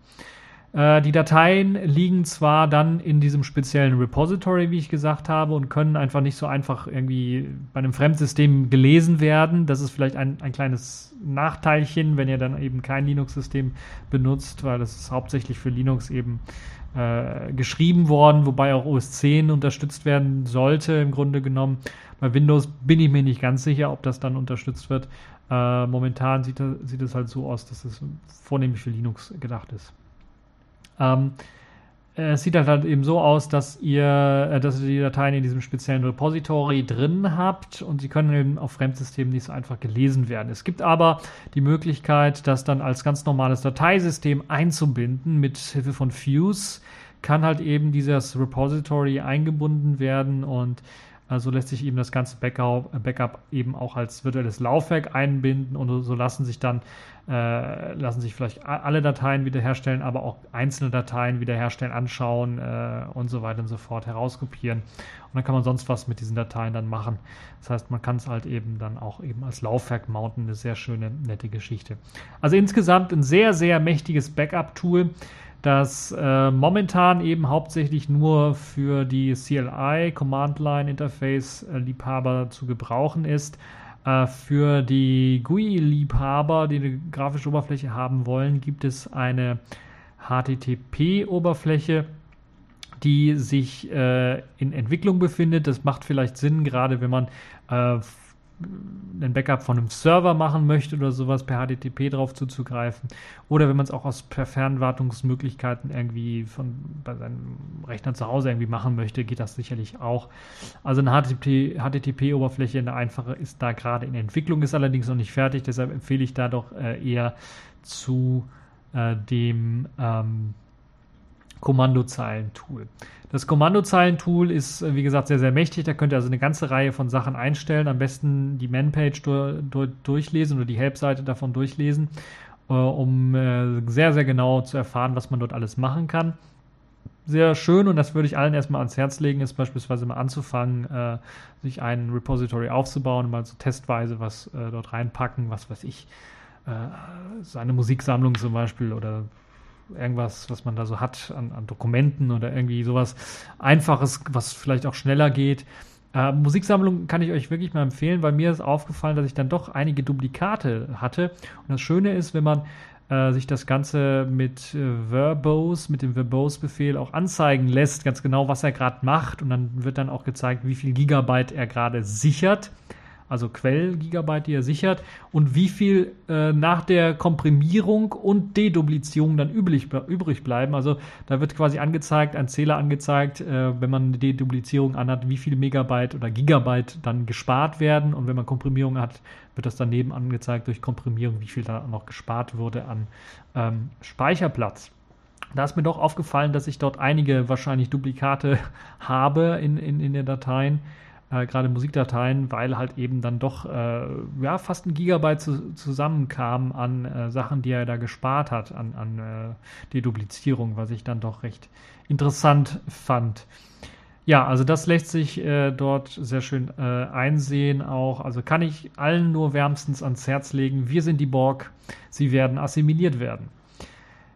Äh, die Dateien liegen zwar dann in diesem speziellen Repository, wie ich gesagt habe, und können einfach nicht so einfach irgendwie bei einem Fremdsystem gelesen werden. Das ist vielleicht ein, ein kleines Nachteilchen, wenn ihr dann eben kein Linux-System benutzt, weil das ist hauptsächlich für Linux eben äh, geschrieben worden, wobei auch OS 10 unterstützt werden sollte, im Grunde genommen. Bei Windows bin ich mir nicht ganz sicher, ob das dann unterstützt wird. Äh, momentan sieht, sieht es halt so aus, dass es vornehmlich für Linux gedacht ist. Ähm, es sieht halt, eben so aus, dass ihr, äh, dass ihr die Dateien in diesem speziellen Repository drin habt und sie können eben auf Fremdsystemen nicht so einfach gelesen werden. Es gibt aber die Möglichkeit, das dann als ganz normales Dateisystem einzubinden mit Hilfe von Fuse. Kann halt eben dieses Repository eingebunden werden und also lässt sich eben das ganze Backup, Backup, eben auch als virtuelles Laufwerk einbinden und so lassen sich dann äh, lassen sich vielleicht alle Dateien wiederherstellen, aber auch einzelne Dateien wiederherstellen, anschauen äh, und so weiter und so fort, herauskopieren. Und dann kann man sonst was mit diesen Dateien dann machen. Das heißt, man kann es halt eben dann auch eben als Laufwerk mounten. Eine sehr schöne, nette Geschichte. Also insgesamt ein sehr, sehr mächtiges Backup-Tool das äh, momentan eben hauptsächlich nur für die CLI Command Line Interface äh, Liebhaber zu gebrauchen ist. Äh, für die GUI-Liebhaber, die eine grafische Oberfläche haben wollen, gibt es eine HTTP-Oberfläche, die sich äh, in Entwicklung befindet. Das macht vielleicht Sinn, gerade wenn man äh, ein Backup von einem Server machen möchte oder sowas, per HTTP drauf zuzugreifen. Oder wenn man es auch aus per Fernwartungsmöglichkeiten irgendwie von bei seinem Rechner zu Hause irgendwie machen möchte, geht das sicherlich auch. Also eine HTTP-Oberfläche, eine einfache, ist da gerade in Entwicklung, ist allerdings noch nicht fertig. Deshalb empfehle ich da doch äh, eher zu äh, dem ähm, Kommandozeilen-Tool. Das Kommandozeilen-Tool ist, äh, wie gesagt, sehr, sehr mächtig. Da könnt ihr also eine ganze Reihe von Sachen einstellen. Am besten die Man-Page du du durchlesen oder die Help-Seite davon durchlesen, äh, um äh, sehr, sehr genau zu erfahren, was man dort alles machen kann. Sehr schön und das würde ich allen erstmal ans Herz legen, ist beispielsweise mal anzufangen, äh, sich ein Repository aufzubauen, mal so testweise was äh, dort reinpacken, was weiß ich, äh, seine Musiksammlung zum Beispiel oder irgendwas, was man da so hat an, an Dokumenten oder irgendwie sowas Einfaches, was vielleicht auch schneller geht. Äh, Musiksammlung kann ich euch wirklich mal empfehlen, weil mir ist aufgefallen, dass ich dann doch einige Duplikate hatte. Und das Schöne ist, wenn man äh, sich das Ganze mit äh, Verbose, mit dem Verbose-Befehl auch anzeigen lässt, ganz genau, was er gerade macht. Und dann wird dann auch gezeigt, wie viel Gigabyte er gerade sichert also Quell-Gigabyte, die er sichert, und wie viel äh, nach der Komprimierung und Deduplizierung dann übrig, übrig bleiben. Also da wird quasi angezeigt, ein Zähler angezeigt, äh, wenn man eine Deduplizierung anhat, wie viel Megabyte oder Gigabyte dann gespart werden. Und wenn man Komprimierung hat, wird das daneben angezeigt durch Komprimierung, wie viel da noch gespart wurde an ähm, Speicherplatz. Da ist mir doch aufgefallen, dass ich dort einige wahrscheinlich Duplikate habe in, in, in den Dateien äh, gerade Musikdateien, weil halt eben dann doch äh, ja, fast ein Gigabyte zu, zusammenkam an äh, Sachen, die er da gespart hat, an, an äh, Deduplizierung, was ich dann doch recht interessant fand. Ja, also das lässt sich äh, dort sehr schön äh, einsehen auch. Also kann ich allen nur wärmstens ans Herz legen. Wir sind die Borg. Sie werden assimiliert werden.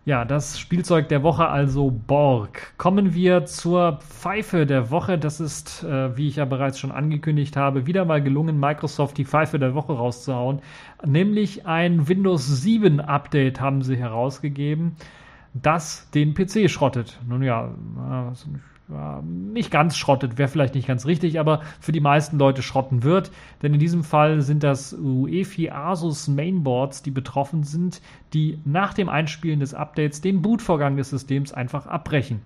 Ja, das Spielzeug der Woche also Borg. Kommen wir zur Pfeife der Woche. Das ist, äh, wie ich ja bereits schon angekündigt habe, wieder mal gelungen, Microsoft die Pfeife der Woche rauszuhauen. Nämlich ein Windows 7 Update haben sie herausgegeben, das den PC schrottet. Nun ja, nicht ganz schrottet, wäre vielleicht nicht ganz richtig, aber für die meisten Leute schrotten wird. Denn in diesem Fall sind das UEFI Asus Mainboards, die betroffen sind, die nach dem Einspielen des Updates den Bootvorgang des Systems einfach abbrechen.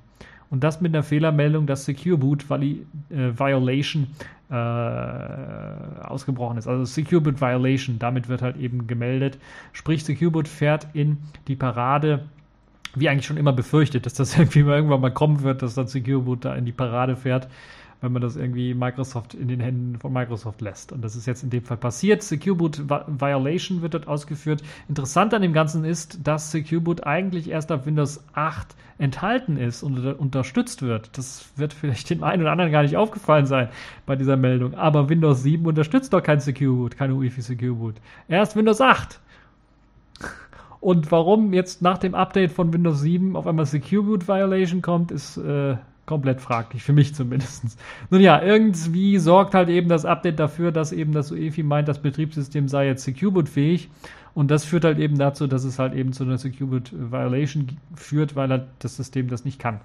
Und das mit einer Fehlermeldung, dass Secure Boot Vali äh, Violation äh, ausgebrochen ist. Also Secure Boot Violation, damit wird halt eben gemeldet. Sprich, Secure Boot fährt in die Parade wie eigentlich schon immer befürchtet, dass das irgendwie mal irgendwann mal kommen wird, dass dann Secure Boot da in die Parade fährt wenn man das irgendwie Microsoft in den Händen von Microsoft lässt. Und das ist jetzt in dem Fall passiert. Secure Boot Violation wird dort ausgeführt. Interessant an dem Ganzen ist, dass Secure Boot eigentlich erst auf Windows 8 enthalten ist und unterstützt wird. Das wird vielleicht dem einen oder anderen gar nicht aufgefallen sein bei dieser Meldung. Aber Windows 7 unterstützt doch kein Secure Boot, keine UEFI Secure Boot. Erst Windows 8. Und warum jetzt nach dem Update von Windows 7 auf einmal Secure Boot Violation kommt, ist äh, komplett fraglich, für mich zumindest. Nun ja, irgendwie sorgt halt eben das Update dafür, dass eben das UEFI meint, das Betriebssystem sei jetzt Secure Boot fähig. Und das führt halt eben dazu, dass es halt eben zu einer Secure Boot Violation führt, weil halt das System das nicht kann.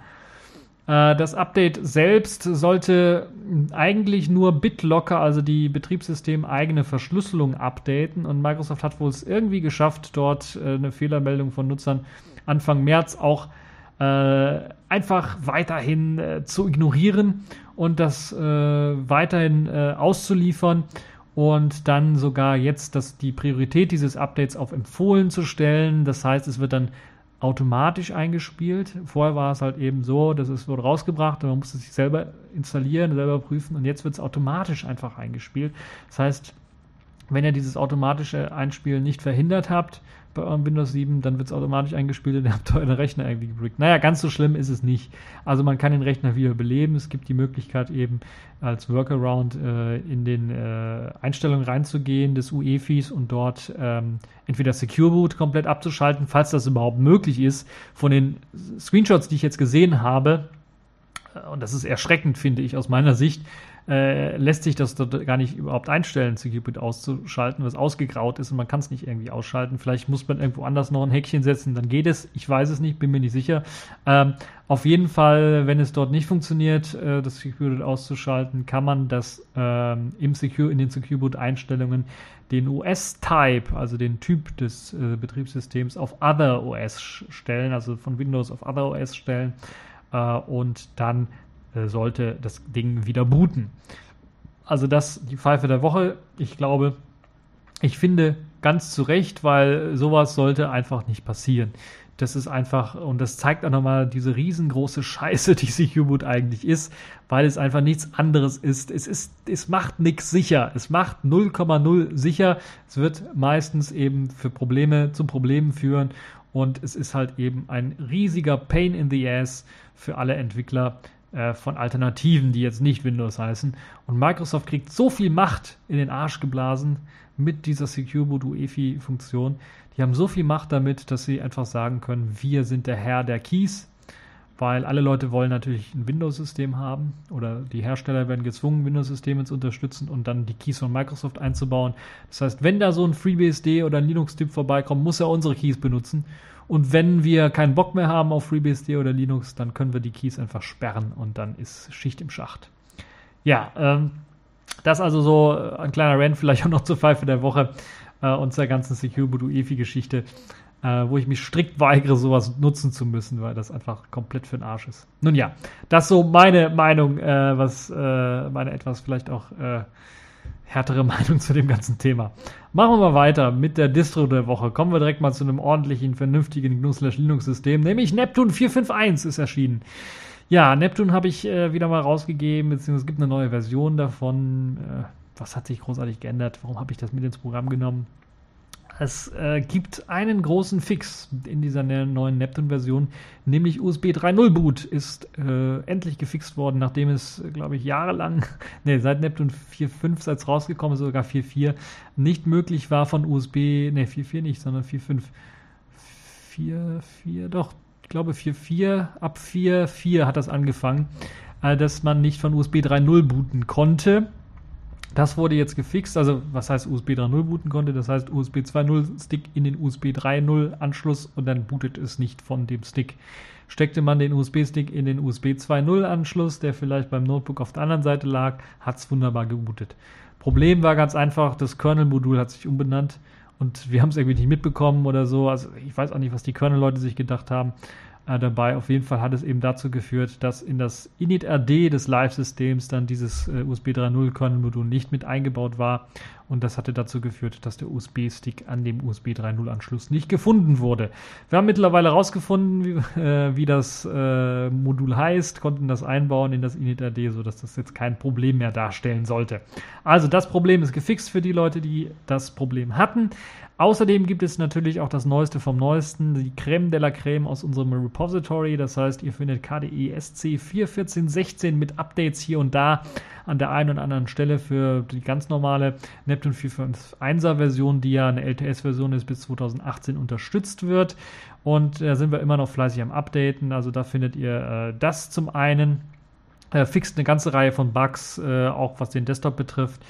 Äh, das Update selbst sollte eigentlich nur BitLocker, also die Betriebssystem-eigene Verschlüsselung, updaten. Und Microsoft hat wohl es irgendwie geschafft, dort äh, eine Fehlermeldung von Nutzern Anfang März auch äh, einfach weiterhin zu ignorieren und das weiterhin auszuliefern und dann sogar jetzt dass die Priorität dieses Updates auf empfohlen zu stellen. Das heißt, es wird dann automatisch eingespielt. Vorher war es halt eben so, dass es wurde rausgebracht und man musste sich selber installieren, selber prüfen und jetzt wird es automatisch einfach eingespielt. Das heißt, wenn ihr dieses automatische Einspielen nicht verhindert habt bei eurem Windows 7, dann wird es automatisch eingespielt und ihr habt euren Rechner irgendwie gebrickt. Naja, ganz so schlimm ist es nicht. Also man kann den Rechner wieder beleben. Es gibt die Möglichkeit eben als Workaround äh, in den äh, Einstellungen reinzugehen des UEFIs und dort ähm, entweder Secure Boot komplett abzuschalten, falls das überhaupt möglich ist. Von den Screenshots, die ich jetzt gesehen habe, äh, und das ist erschreckend, finde ich aus meiner Sicht, äh, lässt sich das dort gar nicht überhaupt einstellen, Security auszuschalten, was ausgegraut ist und man kann es nicht irgendwie ausschalten. Vielleicht muss man irgendwo anders noch ein Häkchen setzen, dann geht es. Ich weiß es nicht, bin mir nicht sicher. Ähm, auf jeden Fall, wenn es dort nicht funktioniert, äh, das Security auszuschalten, kann man das ähm, im Secure, in den Secure Boot Einstellungen den OS-Type, also den Typ des äh, Betriebssystems, auf Other OS stellen, also von Windows auf Other OS stellen äh, und dann äh, sollte das Ding wieder booten. Also das die Pfeife der Woche. Ich glaube, ich finde ganz zu Recht, weil sowas sollte einfach nicht passieren. Das ist einfach, und das zeigt auch nochmal diese riesengroße Scheiße, die sich U-Boot eigentlich ist, weil es einfach nichts anderes ist. Es ist, es macht nichts sicher. Es macht 0,0 sicher. Es wird meistens eben für Probleme zu Problemen führen und es ist halt eben ein riesiger Pain in the Ass für alle Entwickler, äh, von Alternativen, die jetzt nicht Windows heißen. Und Microsoft kriegt so viel Macht in den Arsch geblasen mit dieser Secure Boot UEFI-Funktion. Die haben so viel Macht damit, dass sie einfach sagen können, wir sind der Herr der Keys, weil alle Leute wollen natürlich ein Windows-System haben oder die Hersteller werden gezwungen, Windows-Systeme zu unterstützen und dann die Keys von Microsoft einzubauen. Das heißt, wenn da so ein FreeBSD oder ein Linux-Typ vorbeikommt, muss er unsere Keys benutzen und wenn wir keinen Bock mehr haben auf FreeBSD oder Linux, dann können wir die Keys einfach sperren und dann ist Schicht im Schacht. Ja, ähm, das also so ein kleiner Rant, vielleicht auch noch zur Pfeife der Woche äh, und zur ganzen Secure EFI-Geschichte, äh, wo ich mich strikt weigere, sowas nutzen zu müssen, weil das einfach komplett für den Arsch ist. Nun ja, das so meine Meinung, äh, was äh, meine etwas vielleicht auch äh, härtere Meinung zu dem ganzen Thema. Machen wir mal weiter mit der Distro der Woche. Kommen wir direkt mal zu einem ordentlichen, vernünftigen GNU-Linux-System, nämlich Neptune 451 ist erschienen. Ja, Neptune habe ich äh, wieder mal rausgegeben, beziehungsweise es gibt eine neue Version davon. Äh, was hat sich großartig geändert? Warum habe ich das mit ins Programm genommen? Es äh, gibt einen großen Fix in dieser ne-, neuen Neptune-Version, nämlich USB 3.0 Boot ist äh, endlich gefixt worden, nachdem es, glaube ich, jahrelang, ne, seit Neptune 4.5, seit es rausgekommen ist, sogar 4.4, nicht möglich war von USB, ne, 4.4 nicht, sondern 4.5, 4.4, doch, ich glaube 4.4, ab 4.4 hat das angefangen, äh, dass man nicht von USB 3.0 booten konnte das wurde jetzt gefixt, also was heißt USB 3.0 booten konnte, das heißt USB 2.0 Stick in den USB 3.0 Anschluss und dann bootet es nicht von dem Stick. Steckte man den USB-Stick in den USB 2.0 Anschluss, der vielleicht beim Notebook auf der anderen Seite lag, hat es wunderbar gebootet. Problem war ganz einfach, das Kernel-Modul hat sich umbenannt und wir haben es irgendwie nicht mitbekommen oder so. Also ich weiß auch nicht, was die Kernel-Leute sich gedacht haben äh, dabei. Auf jeden Fall hat es eben dazu geführt, dass in das init-RD des Live-Systems dann dieses äh, USB 3.0 Kernel-Modul nicht mit eingebaut war und das hatte dazu geführt, dass der USB-Stick an dem USB 3.0 Anschluss nicht gefunden wurde. Wir haben mittlerweile herausgefunden, wie, äh, wie das äh, Modul heißt, konnten das einbauen in das Init.AD, sodass das jetzt kein Problem mehr darstellen sollte. Also das Problem ist gefixt für die Leute, die das Problem hatten. Außerdem gibt es natürlich auch das Neueste vom Neuesten, die Creme de la Creme aus unserem Repository. Das heißt, ihr findet KDE SC 4.14.16 mit Updates hier und da an der einen oder anderen Stelle für die ganz normale Neptune 4.5.1er Version, die ja eine LTS-Version ist, bis 2018 unterstützt wird. Und da äh, sind wir immer noch fleißig am Updaten. Also da findet ihr äh, das zum einen. Äh, fixt eine ganze Reihe von Bugs, äh, auch was den Desktop betrifft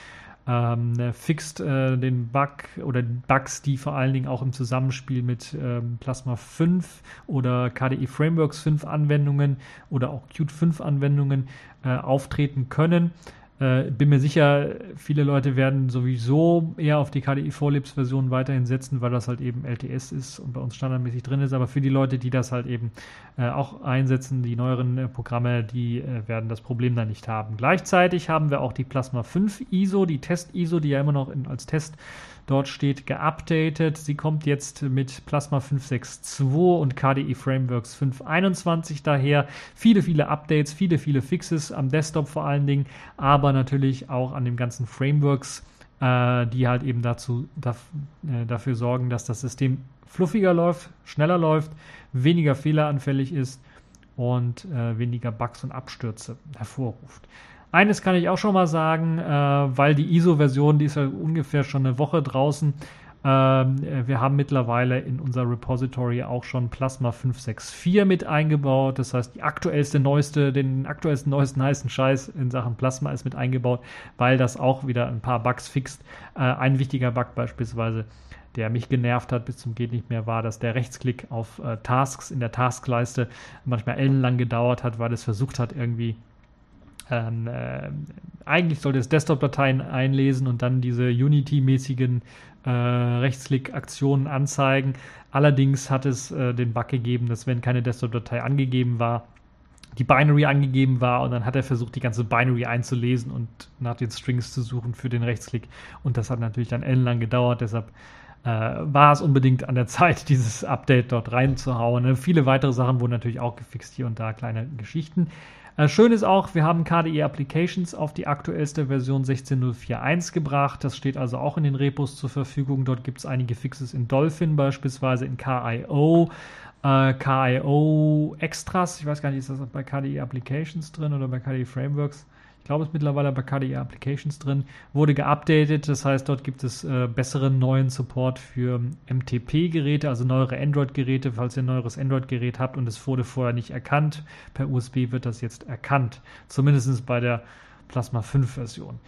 ähm, fixt äh, den Bug oder Bugs, die vor allen Dingen auch im Zusammenspiel mit ähm, Plasma 5 oder KDE Frameworks 5 Anwendungen oder auch Qt 5 Anwendungen äh, auftreten können. Äh, bin mir sicher, viele Leute werden sowieso eher auf die KDE Vorlebs Version weiterhin setzen, weil das halt eben LTS ist und bei uns standardmäßig drin ist. Aber für die Leute, die das halt eben äh, auch einsetzen, die neueren äh, Programme, die äh, werden das Problem dann nicht haben. Gleichzeitig haben wir auch die Plasma 5 ISO, die Test ISO, die ja immer noch in, als Test Dort steht geupdatet. Sie kommt jetzt mit Plasma 5.6.2 und KDE Frameworks 5.21 daher. Viele, viele Updates, viele, viele Fixes am Desktop vor allen Dingen, aber natürlich auch an den ganzen Frameworks, äh, die halt eben dazu, da, äh, dafür sorgen, dass das System fluffiger läuft, schneller läuft, weniger fehleranfällig ist und äh, weniger Bugs und Abstürze hervorruft. Eines kann ich auch schon mal sagen, äh, weil die ISO-Version, die ist ja ungefähr schon eine Woche draußen. Ähm, äh, wir haben mittlerweile in unser Repository auch schon Plasma 564 mit eingebaut. Das heißt, die aktuellste, neueste, den aktuellsten, neuesten heißen Scheiß in Sachen Plasma ist mit eingebaut, weil das auch wieder ein paar Bugs fixt. Äh, ein wichtiger Bug beispielsweise der mich genervt hat bis zum geht nicht mehr, war, dass der Rechtsklick auf äh, Tasks in der Taskleiste manchmal ellenlang gedauert hat, weil es versucht hat, irgendwie ähm, äh, eigentlich sollte es Desktop-Dateien einlesen und dann diese Unity-mäßigen äh, Rechtsklick-Aktionen anzeigen. Allerdings hat es äh, den Bug gegeben, dass wenn keine Desktop-Datei angegeben war, die Binary angegeben war und dann hat er versucht, die ganze Binary einzulesen und nach den Strings zu suchen für den Rechtsklick. Und das hat natürlich dann ellenlang gedauert, deshalb äh, war es unbedingt an der Zeit, dieses Update dort reinzuhauen. Viele weitere Sachen wurden natürlich auch gefixt, hier und da kleine Geschichten. Äh, schön ist auch, wir haben KDE Applications auf die aktuellste Version 16.04.1 gebracht. Das steht also auch in den Repos zur Verfügung. Dort gibt es einige Fixes in Dolphin, beispielsweise in KIO. Äh, KIO Extras, ich weiß gar nicht, ist das bei KDE Applications drin oder bei KDE Frameworks? Ich glaube, es ist mittlerweile bei KDE Applications drin, wurde geupdatet. Das heißt, dort gibt es äh, besseren neuen Support für MTP-Geräte, also neuere Android-Geräte, falls ihr ein neueres Android-Gerät habt und es wurde vorher nicht erkannt. Per USB wird das jetzt erkannt. Zumindest bei der Plasma 5-Version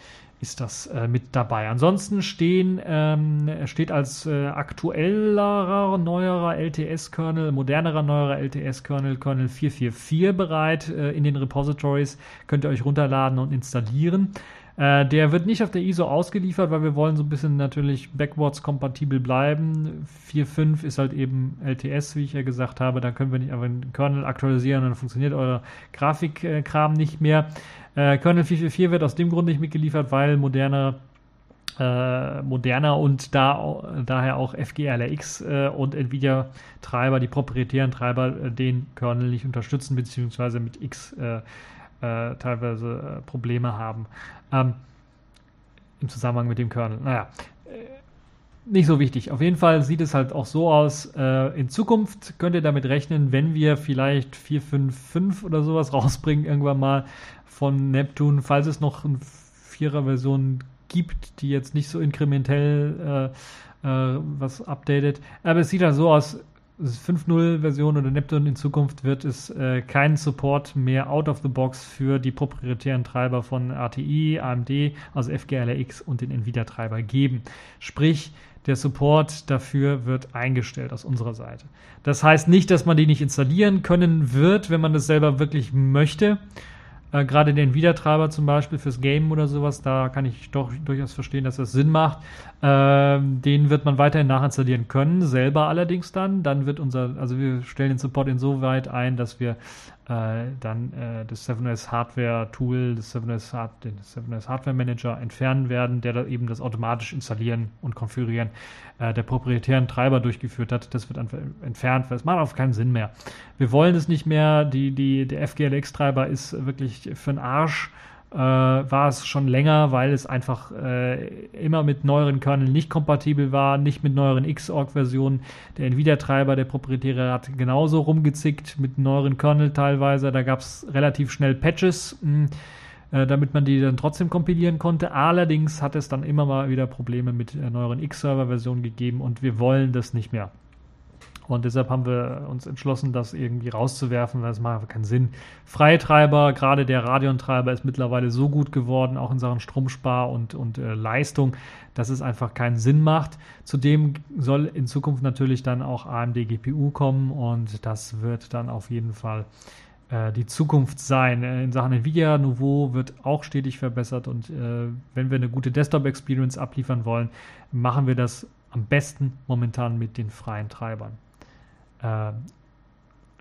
ist das äh, mit dabei. Ansonsten stehen, ähm, steht als äh, aktuellerer, neuerer LTS-Kernel, modernerer, neuerer LTS-Kernel, Kernel 444 bereit äh, in den Repositories. Könnt ihr euch runterladen und installieren. Äh, der wird nicht auf der ISO ausgeliefert, weil wir wollen so ein bisschen natürlich backwards kompatibel bleiben. 4.5 ist halt eben LTS, wie ich ja gesagt habe. Da können wir nicht einfach den Kernel aktualisieren und dann funktioniert euer Grafikkram nicht mehr. Äh, Kernel 444 wird aus dem Grund nicht mitgeliefert, weil moderne äh, moderner und da, daher auch FGRLX äh, und Nvidia-Treiber, die proprietären Treiber, äh, den Kernel nicht unterstützen, beziehungsweise mit X äh, äh, teilweise Probleme haben. Ähm, Im Zusammenhang mit dem Kernel. Naja, nicht so wichtig. Auf jeden Fall sieht es halt auch so aus. Äh, in Zukunft könnt ihr damit rechnen, wenn wir vielleicht 4.5.5 oder sowas rausbringen, irgendwann mal von Neptune, falls es noch eine Vierer-Version gibt, die jetzt nicht so inkrementell äh, äh, was updatet. Aber es sieht halt so aus, 5.0-Version oder Neptune in Zukunft wird es äh, keinen Support mehr out of the box für die proprietären Treiber von ATI, AMD, also FGLRX und den Nvidia-Treiber geben. Sprich, der Support dafür wird eingestellt aus unserer Seite. Das heißt nicht, dass man die nicht installieren können wird, wenn man das selber wirklich möchte. Äh, Gerade den Wiedertreiber zum Beispiel fürs Game oder sowas, da kann ich doch durchaus verstehen, dass das Sinn macht. Ähm, den wird man weiterhin nachinstallieren können, selber allerdings dann. Dann wird unser, also wir stellen den Support insoweit ein, dass wir äh, dann äh, das 7S Hardware Tool, das 7S, Hard, den 7S Hardware Manager entfernen werden, der da eben das automatisch installieren und konfigurieren äh, der proprietären Treiber durchgeführt hat. Das wird entfernt, weil es macht auf keinen Sinn mehr. Wir wollen es nicht mehr. Die, die, der FGLX-Treiber ist wirklich für den Arsch äh, war es schon länger, weil es einfach äh, immer mit neueren Kerneln nicht kompatibel war, nicht mit neueren Xorg-Versionen. Der Nvidia-Treiber, der proprietäre, hat genauso rumgezickt mit neueren Kernel teilweise. Da gab es relativ schnell Patches, mh, hm, äh, damit man die dann trotzdem kompilieren konnte. Allerdings hat es dann immer mal wieder Probleme mit äh, neueren X-Server-Versionen gegeben und wir wollen das nicht mehr. Und deshalb haben wir uns entschlossen, das irgendwie rauszuwerfen, weil es macht einfach keinen Sinn. Freitreiber, gerade der Radeon-Treiber ist mittlerweile so gut geworden, auch in Sachen Stromspar und, und äh, Leistung, dass es einfach keinen Sinn macht. Zudem soll in Zukunft natürlich dann auch AMD GPU kommen und das wird dann auf jeden Fall äh, die Zukunft sein. Äh, in Sachen Nvidia Nouveau wird auch stetig verbessert und äh, wenn wir eine gute Desktop-Experience abliefern wollen, machen wir das am besten momentan mit den freien Treibern äh,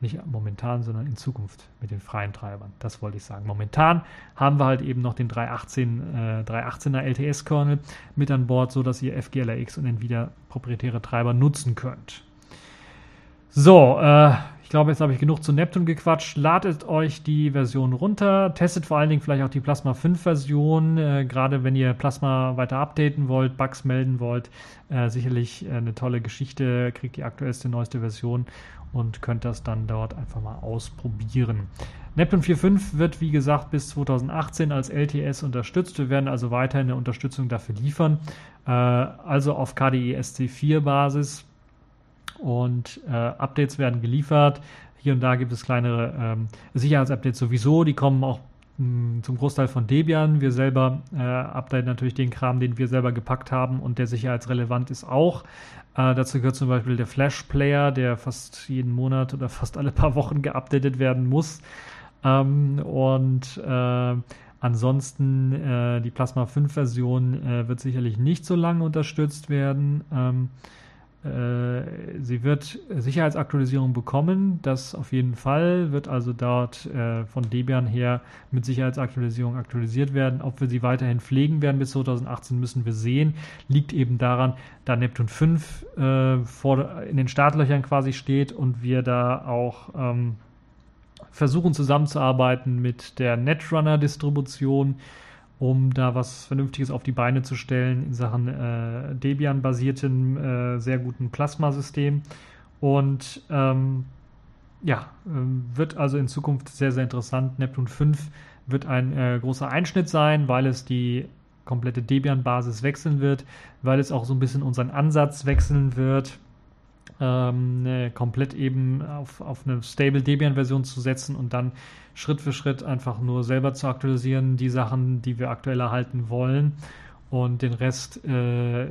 nicht momentan, sondern in Zukunft mit den freien Treibern. Das wollte ich sagen. Momentan haben wir halt eben noch den 318, äh, 318er LTS-Kernel mit an Bord, sodass ihr FGLRX und Nvidia proprietäre Treiber nutzen könnt. So, äh, ich glaube, jetzt habe ich genug zu Neptun gequatscht. Ladet euch die Version runter. Testet vor allen Dingen vielleicht auch die Plasma 5 Version. Äh, gerade wenn ihr Plasma weiter updaten wollt, Bugs melden wollt. Äh, sicherlich äh, eine tolle Geschichte. Kriegt die aktuellste, neueste Version und könnt das dann dort einfach mal ausprobieren. Neptun 4.5 wird, wie gesagt, bis 2018 als LTS unterstützt. Wir werden also weiterhin eine Unterstützung dafür liefern. Äh, also auf KDE SC4 Basis und äh, Updates werden geliefert. Hier und da gibt es kleinere ähm, Sicherheitsupdates sowieso, die kommen auch mh, hm, zum Großteil von Debian. Wir selber äh, updaten natürlich den Kram, den wir selber gepackt haben und der sicherheitsrelevant ist auch. Äh, dazu gehört zum Beispiel der Flash Player, der fast jeden Monat oder fast alle paar Wochen geupdatet werden muss. Ähm, und äh, ansonsten äh, die Plasma 5 Version äh, wird sicherlich nicht so lange unterstützt werden. Ähm, äh, sie wird Sicherheitsaktualisierung bekommen, das auf jeden Fall, wird also dort äh, von Debian her mit Sicherheitsaktualisierung aktualisiert werden. Ob wir sie weiterhin pflegen werden bis 2018, müssen wir sehen. Liegt eben daran, da Neptun 5 äh, vor, in den Startlöchern quasi steht und wir da auch ähm, versuchen zusammenzuarbeiten mit der Netrunner-Distribution um da was Vernünftiges auf die Beine zu stellen in Sachen äh, Debian-basierten, äh, sehr guten Plasma-System. Und ähm, ja, äh, wird also in Zukunft sehr, sehr interessant. Neptun 5 wird ein äh, großer Einschnitt sein, weil es die komplette Debian-Basis wechseln wird, weil es auch so ein bisschen unseren Ansatz wechseln wird ähm, ne, komplett eben auf, auf eine Stable Debian-Version zu setzen und dann Schritt für Schritt einfach nur selber zu aktualisieren, die Sachen, die wir aktuell erhalten wollen und den Rest äh,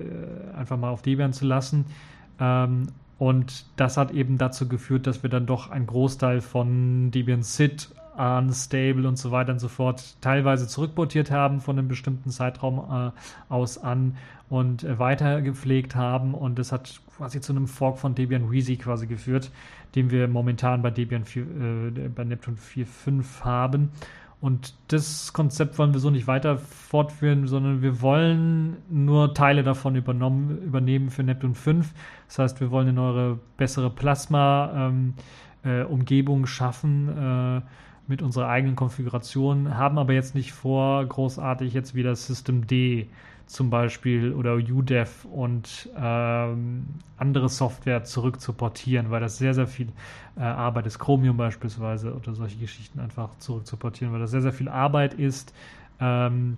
einfach mal auf Debian zu lassen. Ähm, und das hat eben dazu geführt, dass wir dann doch einen Großteil von Debian SID unstable und so weiter und so fort teilweise zurückportiert haben von einem bestimmten Zeitraum äh, aus an und äh, weiter gepflegt haben und das hat quasi zu einem Fork von Debian Wheezy quasi geführt, den wir momentan bei Debian 4, äh, bei Neptune 4.5 haben. Und das Konzept wollen wir so nicht weiter fortführen, sondern wir wollen nur Teile davon übernommen, übernehmen für Neptune 5. Das heißt, wir wollen eine neue, bessere Plasma-Umgebung ähm, äh, schaffen äh, mit unserer eigenen Konfiguration, haben aber jetzt nicht vor, großartig jetzt wieder System D zum Beispiel oder UDEV und ähm, andere Software zurück zu portieren, weil das sehr, sehr viel äh, Arbeit ist. Chromium beispielsweise oder solche Geschichten einfach zurück zu portieren, weil das sehr, sehr viel Arbeit ist. Ähm,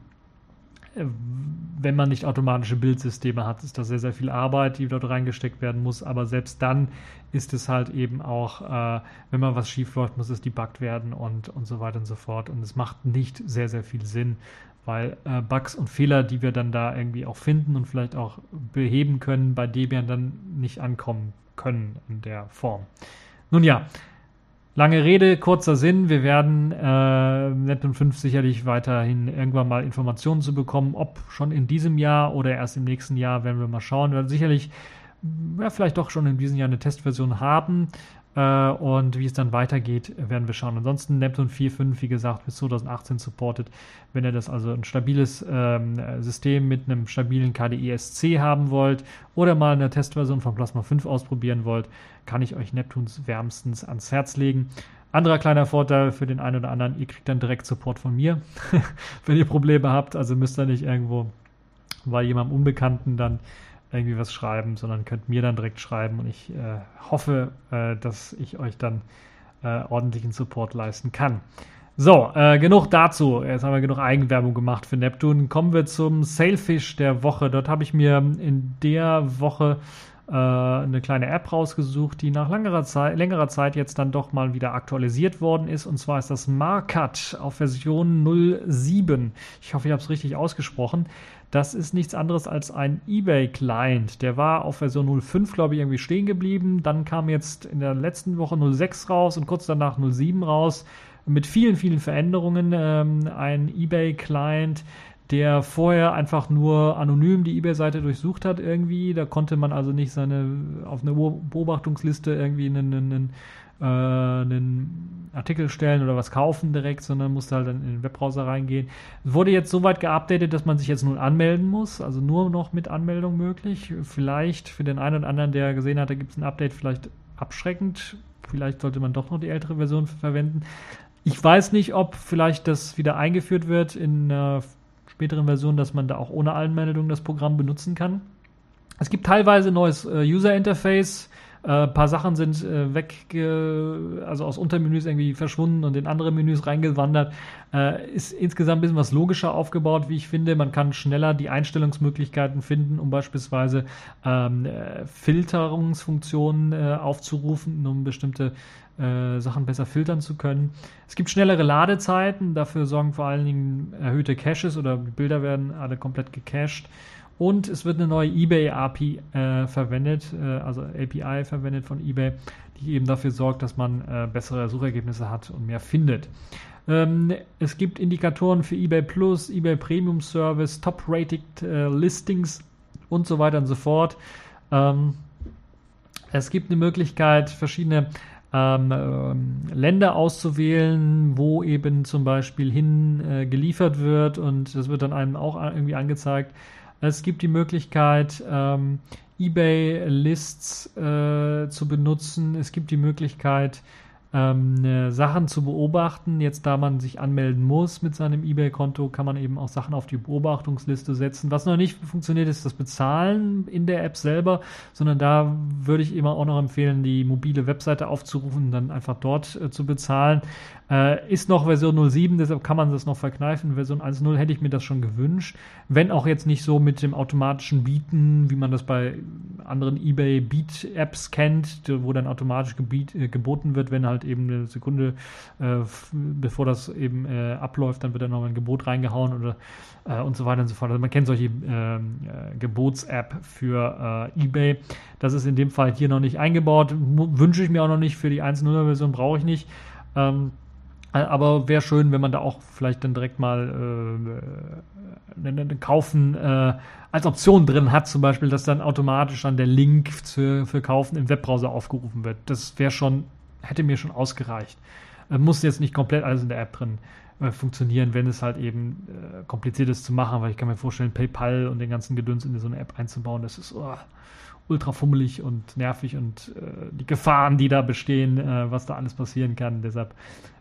wenn man nicht automatische Bildsysteme hat, ist das sehr, sehr viel Arbeit, die dort reingesteckt werden muss. Aber selbst dann ist es halt eben auch, äh, wenn mal was schief läuft, muss es debuggt werden und, und so weiter und so fort. Und es macht nicht sehr, sehr viel Sinn, weil äh, Bugs und Fehler, die wir dann da irgendwie auch finden und vielleicht auch beheben können, bei Debian dann nicht ankommen können in der Form. Nun ja, lange Rede, kurzer Sinn. Wir werden äh, Neptune 5 sicherlich weiterhin irgendwann mal Informationen zu bekommen, ob schon in diesem Jahr oder erst im nächsten Jahr, werden wir mal schauen. Wir werden sicherlich ja, vielleicht doch schon in diesem Jahr eine Testversion haben. Äh, und wie es dann weitergeht, werden wir schauen. Ansonsten Neptune 4.5, wie gesagt, bis 2018 supported. Wenn ihr das also ein stabiles ähm, System mit einem stabilen KDE-SC haben wollt oder mal eine Testversion von Plasma 5 ausprobieren wollt, kann ich euch Neptunes wärmstens ans Herz legen. Anderer kleiner Vorteil für den einen oder anderen, ihr kriegt dann direkt Support von mir, wenn ihr Probleme habt. Also müsst ihr nicht irgendwo bei jemandem Unbekannten dann irgendwie was schreiben, sondern könnt mir dann direkt schreiben und ich äh, hoffe, äh, dass ich euch dann äh, ordentlichen Support leisten kann. So, äh, genug dazu. Jetzt haben wir genug Eigenwerbung gemacht für Neptun. Kommen wir zum Sailfish der Woche. Dort habe ich mir in der Woche äh, eine kleine App rausgesucht, die nach längerer Zeit, längerer Zeit jetzt dann doch mal wieder aktualisiert worden ist. Und zwar ist das Markat auf Version 07. Ich hoffe, ich habe es richtig ausgesprochen. Das ist nichts anderes als ein eBay-Client. Der war auf Version 05, glaube ich, irgendwie stehen geblieben. Dann kam jetzt in der letzten Woche 06 raus und kurz danach 07 raus. Mit vielen, vielen Veränderungen. Ähm, ein eBay-Client, der vorher einfach nur anonym die eBay-Seite durchsucht hat irgendwie. Da konnte man also nicht seine auf eine Beobachtungsliste irgendwie einen, einen äh, einen Artikel stellen oder was kaufen direkt, sondern musste halt dann in den Webbrowser reingehen. Es wurde jetzt so weit geupdatet, dass man sich jetzt nun anmelden muss, also nur noch mit Anmeldung möglich. Vielleicht für den einen oder anderen, der gesehen hat, da gibt es ein Update, vielleicht abschreckend. Vielleicht sollte man doch noch die ältere Version verwenden. Ich weiß nicht, ob vielleicht das wieder eingeführt wird in einer späteren Version, dass man da auch ohne Anmeldung das Programm benutzen kann. Es gibt teilweise neues äh, User Interface ein äh, paar Sachen sind äh, weg, also aus Untermenüs irgendwie verschwunden und in andere Menüs reingewandert. Äh, ist insgesamt ein bisschen was logischer aufgebaut, wie ich finde. Man kann schneller die Einstellungsmöglichkeiten finden, um beispielsweise ähm, äh, Filterungsfunktionen äh, aufzurufen, um bestimmte äh, Sachen besser filtern zu können. Es gibt schnellere Ladezeiten, dafür sorgen vor allen Dingen erhöhte Caches oder die Bilder werden alle komplett gecached. Und es wird eine neue eBay API äh, verwendet, äh, also API verwendet von eBay, die eben dafür sorgt, dass man äh, bessere Suchergebnisse hat und mehr findet. Ähm, es gibt Indikatoren für eBay Plus, eBay Premium Service, Top-Rated äh, Listings und so weiter und so fort. Ähm, es gibt eine Möglichkeit, verschiedene ähm, ähm, Länder auszuwählen, wo eben zum Beispiel hin äh, geliefert wird und das wird dann einem auch irgendwie angezeigt. Es gibt die Möglichkeit, ähm, eBay-Lists äh, zu benutzen. Es gibt die Möglichkeit, ähm, äh, Sachen zu beobachten. Jetzt, da man sich anmelden muss mit seinem eBay-Konto, kann man eben auch Sachen auf die Beobachtungsliste setzen. Was noch nicht funktioniert, ist das Bezahlen in der App selber, sondern da würde ich immer auch noch empfehlen, die mobile Webseite aufzurufen und dann einfach dort äh, zu bezahlen. Äh, ist noch Version 07, deshalb kann man das noch verkneifen. Version 1.0 hätte ich mir das schon gewünscht. Wenn auch jetzt nicht so mit dem automatischen Bieten, wie man das bei anderen eBay Beat Apps kennt, wo dann automatisch gebiet, äh, geboten wird, wenn halt eben eine Sekunde äh, bevor das eben äh, abläuft, dann wird dann noch ein Gebot reingehauen oder äh, und so weiter und so fort. Also man kennt solche ähm, äh, Gebots-App für äh, eBay. Das ist in dem Fall hier noch nicht eingebaut. Wünsche ich mir auch noch nicht für die 1.0-Version, brauche ich nicht. Ähm, aber wäre schön, wenn man da auch vielleicht dann direkt mal äh, einen Kaufen äh, als Option drin hat, zum Beispiel, dass dann automatisch dann der Link für, für Kaufen im Webbrowser aufgerufen wird. Das wäre schon hätte mir schon ausgereicht. Äh, muss jetzt nicht komplett alles in der App drin äh, funktionieren, wenn es halt eben äh, kompliziert ist zu machen, weil ich kann mir vorstellen, PayPal und den ganzen Gedöns in so eine App einzubauen, das ist oh, ultra fummelig und nervig und äh, die Gefahren, die da bestehen, äh, was da alles passieren kann. Deshalb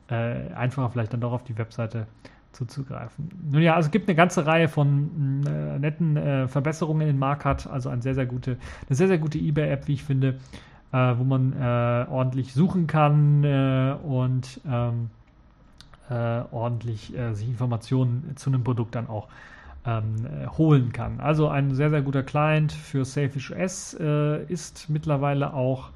äh, einfacher vielleicht dann doch auf die Webseite zuzugreifen. Nun ja, also es gibt eine ganze Reihe von äh, netten Verbesserungen in Market, also eine sehr, sehr gute, eine sehr, sehr gute eBay-App, wie ich finde wo man äh, ordentlich suchen kann äh, und ähm, äh, ordentlich äh, sich Informationen zu einem Produkt dann auch ähm, holen kann. Also ein sehr, sehr guter Client für Safish OS ist mittlerweile auch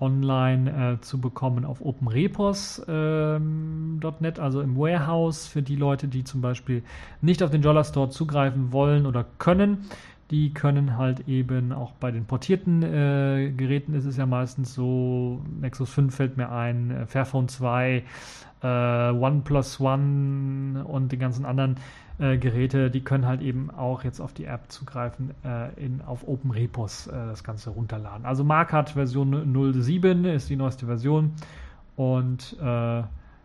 online äh, zu bekommen auf openrepos.net, ähm, also im Warehouse für die Leute, die zum Beispiel nicht auf den Dollar Store zugreifen wollen oder können. Die können halt eben auch bei den portierten äh, Geräten ist es ja meistens so, Nexus 5 fällt mir ein, äh, Fairphone 2, äh, OnePlus One und die ganzen anderen äh, Geräte, die können halt eben auch jetzt auf die App zugreifen, äh, in, auf Open Repos äh, das Ganze runterladen. Also Mark hat Version 07, ist die neueste Version und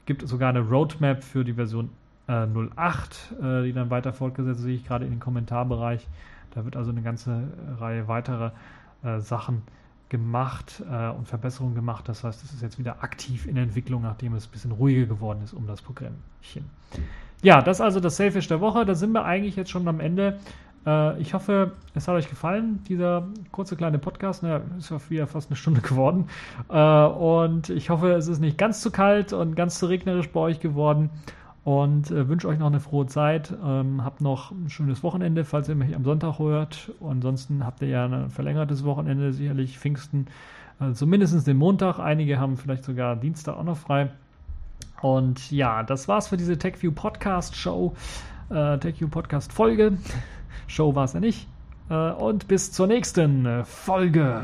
gibt sogar eine Roadmap für die Version 08, die dann weiter fortgesetzt sehe ich gerade in den Kommentarbereich. Da wird also eine ganze Reihe weiterer äh, Sachen gemacht äh, und Verbesserungen gemacht. Das heißt, es ist jetzt wieder aktiv in Entwicklung, nachdem es ein bisschen ruhiger geworden ist um das Programmchen. Ja, das ist also das Selfish der Woche. Da sind wir eigentlich jetzt schon am Ende. Äh, ich hoffe, es hat euch gefallen, dieser kurze kleine Podcast. Na, ist ja wieder fast eine Stunde geworden. Äh, und ich hoffe, es ist nicht ganz zu kalt und ganz zu regnerisch bei euch geworden und äh, wünsche euch noch eine frohe Zeit. Ähm, habt noch ein schönes Wochenende, falls ihr mich am Sonntag hört. ansonsten habt ihr ja ein verlängertes Wochenende, sicherlich Pfingsten, also zumindest den Montag. Einige haben vielleicht sogar Dienstag auch noch frei. Und ja, das war's für diese TechView Podcast Show, äh, TechView Podcast Folge. Show war es ja nicht. Äh, und bis zur nächsten Folge.